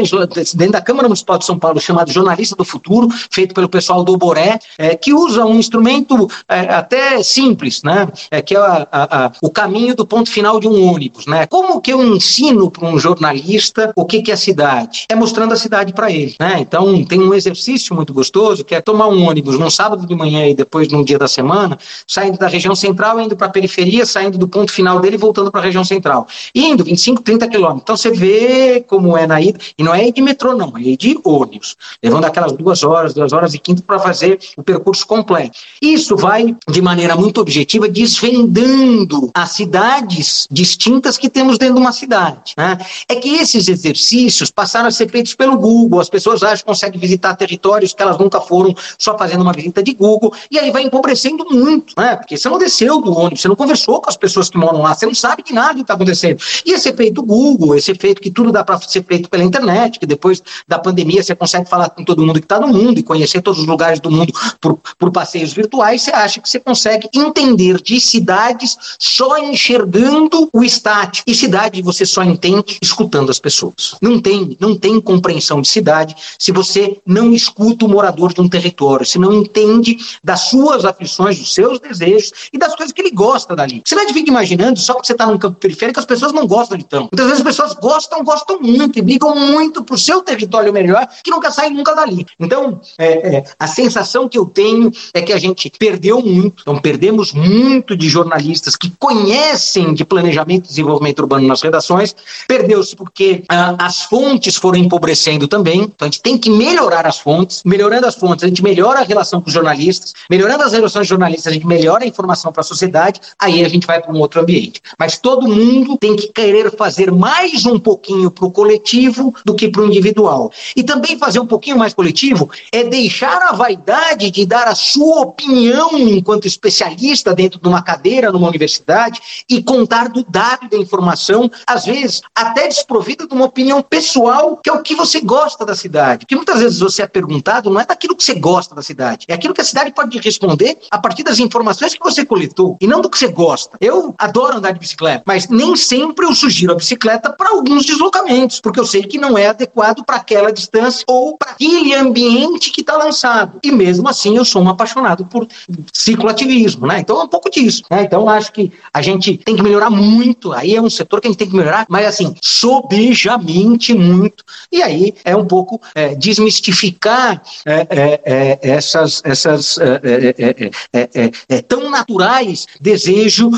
dentro da Câmara Municipal de São Paulo, chamado Jornalista do Futuro, feito pelo pessoal do Boré, é, que usa um instrumento é, até simples, né? É, que é a, a, a, o caminho do ponto final de um ônibus. Né? Como que eu ensino para um jornalista o que, que é a cidade? É mostrando a cidade para ele. Né? Então, tem um exercício muito gostoso, que é tomar um ônibus num sábado de manhã e depois num dia da semana, saindo da região central, indo para a periferia, saindo do ponto final dele e voltando para a região central. Indo 25, 30 quilômetros. Então, você vê como é na ida, e não é de metrô, não, é de ônibus, levando aquelas duas horas, duas horas e quinto para fazer o percurso completo. Isso vai, de maneira muito objetiva, desvendando as cidades distintas que temos dentro de uma cidade. Né? É que esses exercícios passaram a ser feitos pelo Google, as pessoas acham que conseguem visitar territórios que elas nunca foram, só fazendo uma visita de Google, e aí vai empobrecendo muito, né? porque você não desceu do ônibus, você não conversou com as pessoas que moram lá, você não sabe de nada que está acontecendo. E esse efeito Google, esse efeito que tudo dá para ser feito pela internet, que depois da pandemia você consegue falar com todo mundo que está no mundo e conhecer todos os lugares do mundo por, por passeios virtuais, você acha que você consegue entender de cidades só enxergando o estático. E cidade você só entende escutando as pessoas. Não tem, não tem compreensão de cidade se você não escuta o morador de um território, se não entende das suas aflições, dos seus desejos e das coisas que ele gosta dali. Você não fica imaginando, só porque você está num campo periférico, as pessoas não gostam de tão. Muitas vezes as pessoas gostam, gostam muito, e brigam muito para o seu território melhor, que nunca saem nunca dali. Então, é, é, a sensação que eu tenho é que a gente perdeu muito, então perdemos muito de jornalistas que conhecem de planejamento e desenvolvimento urbano nas redações, perdeu-se porque ah, as fontes foram empobrecendo também, então a gente tem que melhorar as fontes, melhorando as fontes, a gente melhora a relação com os jornalistas, melhorando as relações jornalistas, a gente melhora a informação para a sociedade, aí a gente vai para um outro ambiente. Mas todo mundo tem que querer fazer mais um pouquinho para o coletivo coletivo do que para o individual. E também fazer um pouquinho mais coletivo é deixar a vaidade de dar a sua opinião enquanto especialista dentro de uma cadeira numa universidade e contar do dado da informação, às vezes até desprovida de uma opinião pessoal, que é o que você gosta da cidade. Porque muitas vezes você é perguntado, não é daquilo que você gosta da cidade, é aquilo que a cidade pode responder a partir das informações que você coletou e não do que você gosta. Eu adoro andar de bicicleta, mas nem sempre eu sugiro a bicicleta para alguns deslocamentos, porque eu sei que não é adequado para aquela distância ou para aquele ambiente que está lançado. E mesmo assim eu sou um apaixonado por cicloativismo, né? Então é um pouco disso. Né? Então acho que a gente tem que melhorar muito. Aí é um setor que a gente tem que melhorar, mas assim, sobejamente muito. E aí é um pouco é, desmistificar é, é, é essas, essas é, é, tão naturais desejo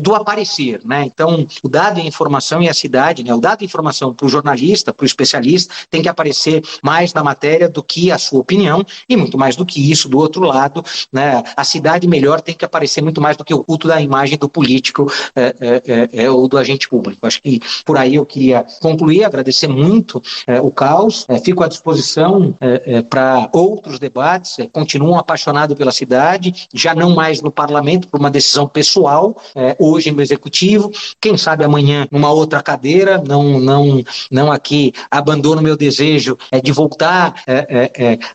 do aparecer, né? Então o dado e a informação e a cidade, né? O dado e a informação para o jornalista, para o especialista, tem que aparecer mais na matéria do que a sua opinião e muito mais do que isso do outro lado, né? A cidade melhor tem que aparecer muito mais do que o culto da imagem do político é, é, é, ou do agente público. Acho que por aí eu queria concluir, agradecer muito o caos, fico à disposição para outros debates, continuo apaixonado pela cidade, já não mais no parlamento por uma decisão pessoal, hoje no executivo, quem sabe amanhã numa outra cadeira, não, não, não aqui abandono meu desejo de voltar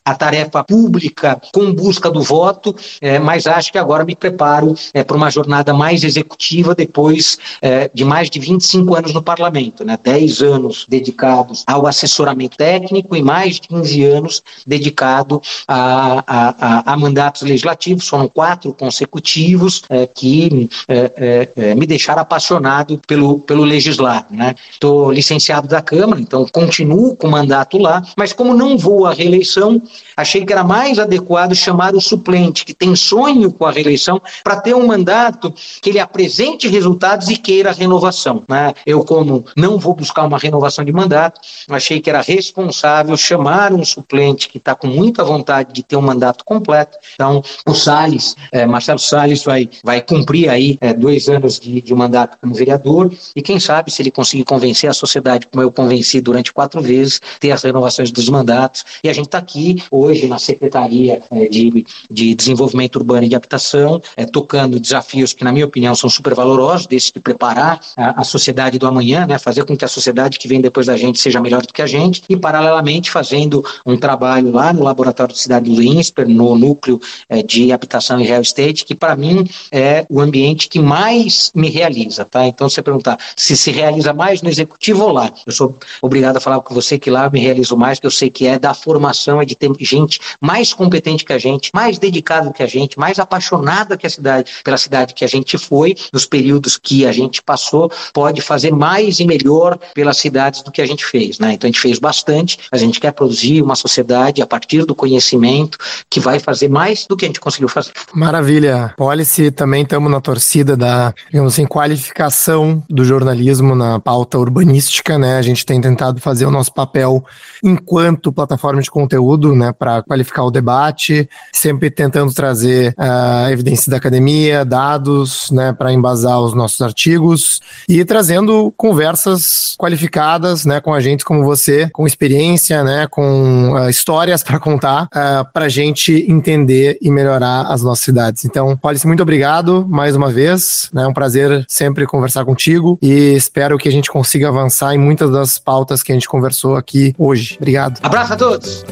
à tarefa pública com busca do voto, mas acho que agora me preparo para uma jornada mais executiva depois é, de mais de 25 anos no parlamento, né? 10 anos dedicados ao assessoramento técnico e mais de 15 anos dedicado a, a, a, a mandatos legislativos, foram quatro consecutivos é, que é, é, é me deixaram apaixonado pelo, pelo legislar. Estou né? licenciado da Câmara, então continuo com o mandato lá, mas como não vou à reeleição, achei que era mais adequado chamar o suplente, que tem sonho com a reeleição, para ter um mandato que ele apresente resultados e queira renovação. Né? Eu, como não vou buscar uma renovação de mandato, achei que era responsável chamar um suplente que está com muita vontade de ter um mandato completo. Então, o Salles, é, Marcelo Salles, vai, vai cumprir aí é, dois anos de, de mandato como vereador e quem sabe se ele conseguir convencer a sociedade, como eu convenci durante quatro vezes, ter as renovações dos mandatos. E a gente está aqui hoje na Secretaria é, de, de Desenvolvimento Urbano e de Habitação, é, tocando desafios que, na minha opinião, são super valorosos, desse de preparar a, a, sociedade do amanhã, né, fazer com que a sociedade que vem depois da gente seja melhor do que a gente, e paralelamente fazendo um trabalho lá no Laboratório de Cidade do INSPER, no núcleo é, de habitação e real estate, que para mim é o ambiente que mais me realiza, tá? Então, você perguntar se se realiza mais no executivo ou lá, eu sou obrigado a falar com você que lá me realizo mais, que eu sei que é da formação, é de ter gente mais competente que a gente, mais dedicado que a gente, mais apaixonada que a cidade, pela cidade que a gente foi, nos períodos que a gente passou, pode fazer mais e melhor pelas cidades do que a gente fez. Né? Então a gente fez bastante, a gente quer produzir uma sociedade a partir do conhecimento que vai fazer mais do que a gente conseguiu fazer. Maravilha. Policy, também estamos na torcida da, digamos assim, qualificação do jornalismo na pauta urbanística, né? A gente tem tentado fazer o nosso papel enquanto plataforma de conteúdo, né, para qualificar o debate, sempre tentando trazer uh, evidências da academia, dados, né, para embasar os nossos artigos e trazendo conversas qualificadas, né, com agentes como você, com experiência, né, com uh, histórias para contar, uh, ah, para a gente entender e melhorar as nossas cidades. Então, Policy, muito obrigado mais uma vez, né, é um prazer sempre conversar contigo e espero que a gente consiga avançar em muitas das pautas que a gente conversou aqui hoje. Obrigado. Abraço a todos.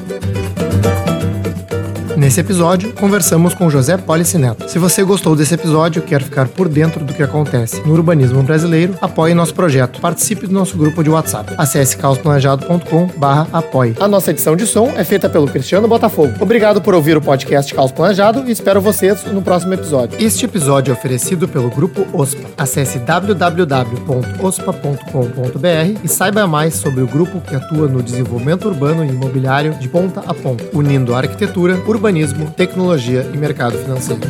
Nesse episódio, conversamos com José Polici Neto. Se você gostou desse episódio e quer ficar por dentro do que acontece no urbanismo brasileiro, apoie nosso projeto. Participe do nosso grupo de WhatsApp. Acesse caosplanejado.com apoie. A nossa edição de som é feita pelo Cristiano Botafogo. Obrigado por ouvir o podcast Caos Planejado e espero vocês no próximo episódio. Este episódio é oferecido pelo Grupo OSPA. Acesse www.ospa.com.br e saiba mais sobre o grupo que atua no desenvolvimento urbano e imobiliário de ponta a ponta, unindo a arquitetura, urbanismo urbanismo, tecnologia e mercado financeiro.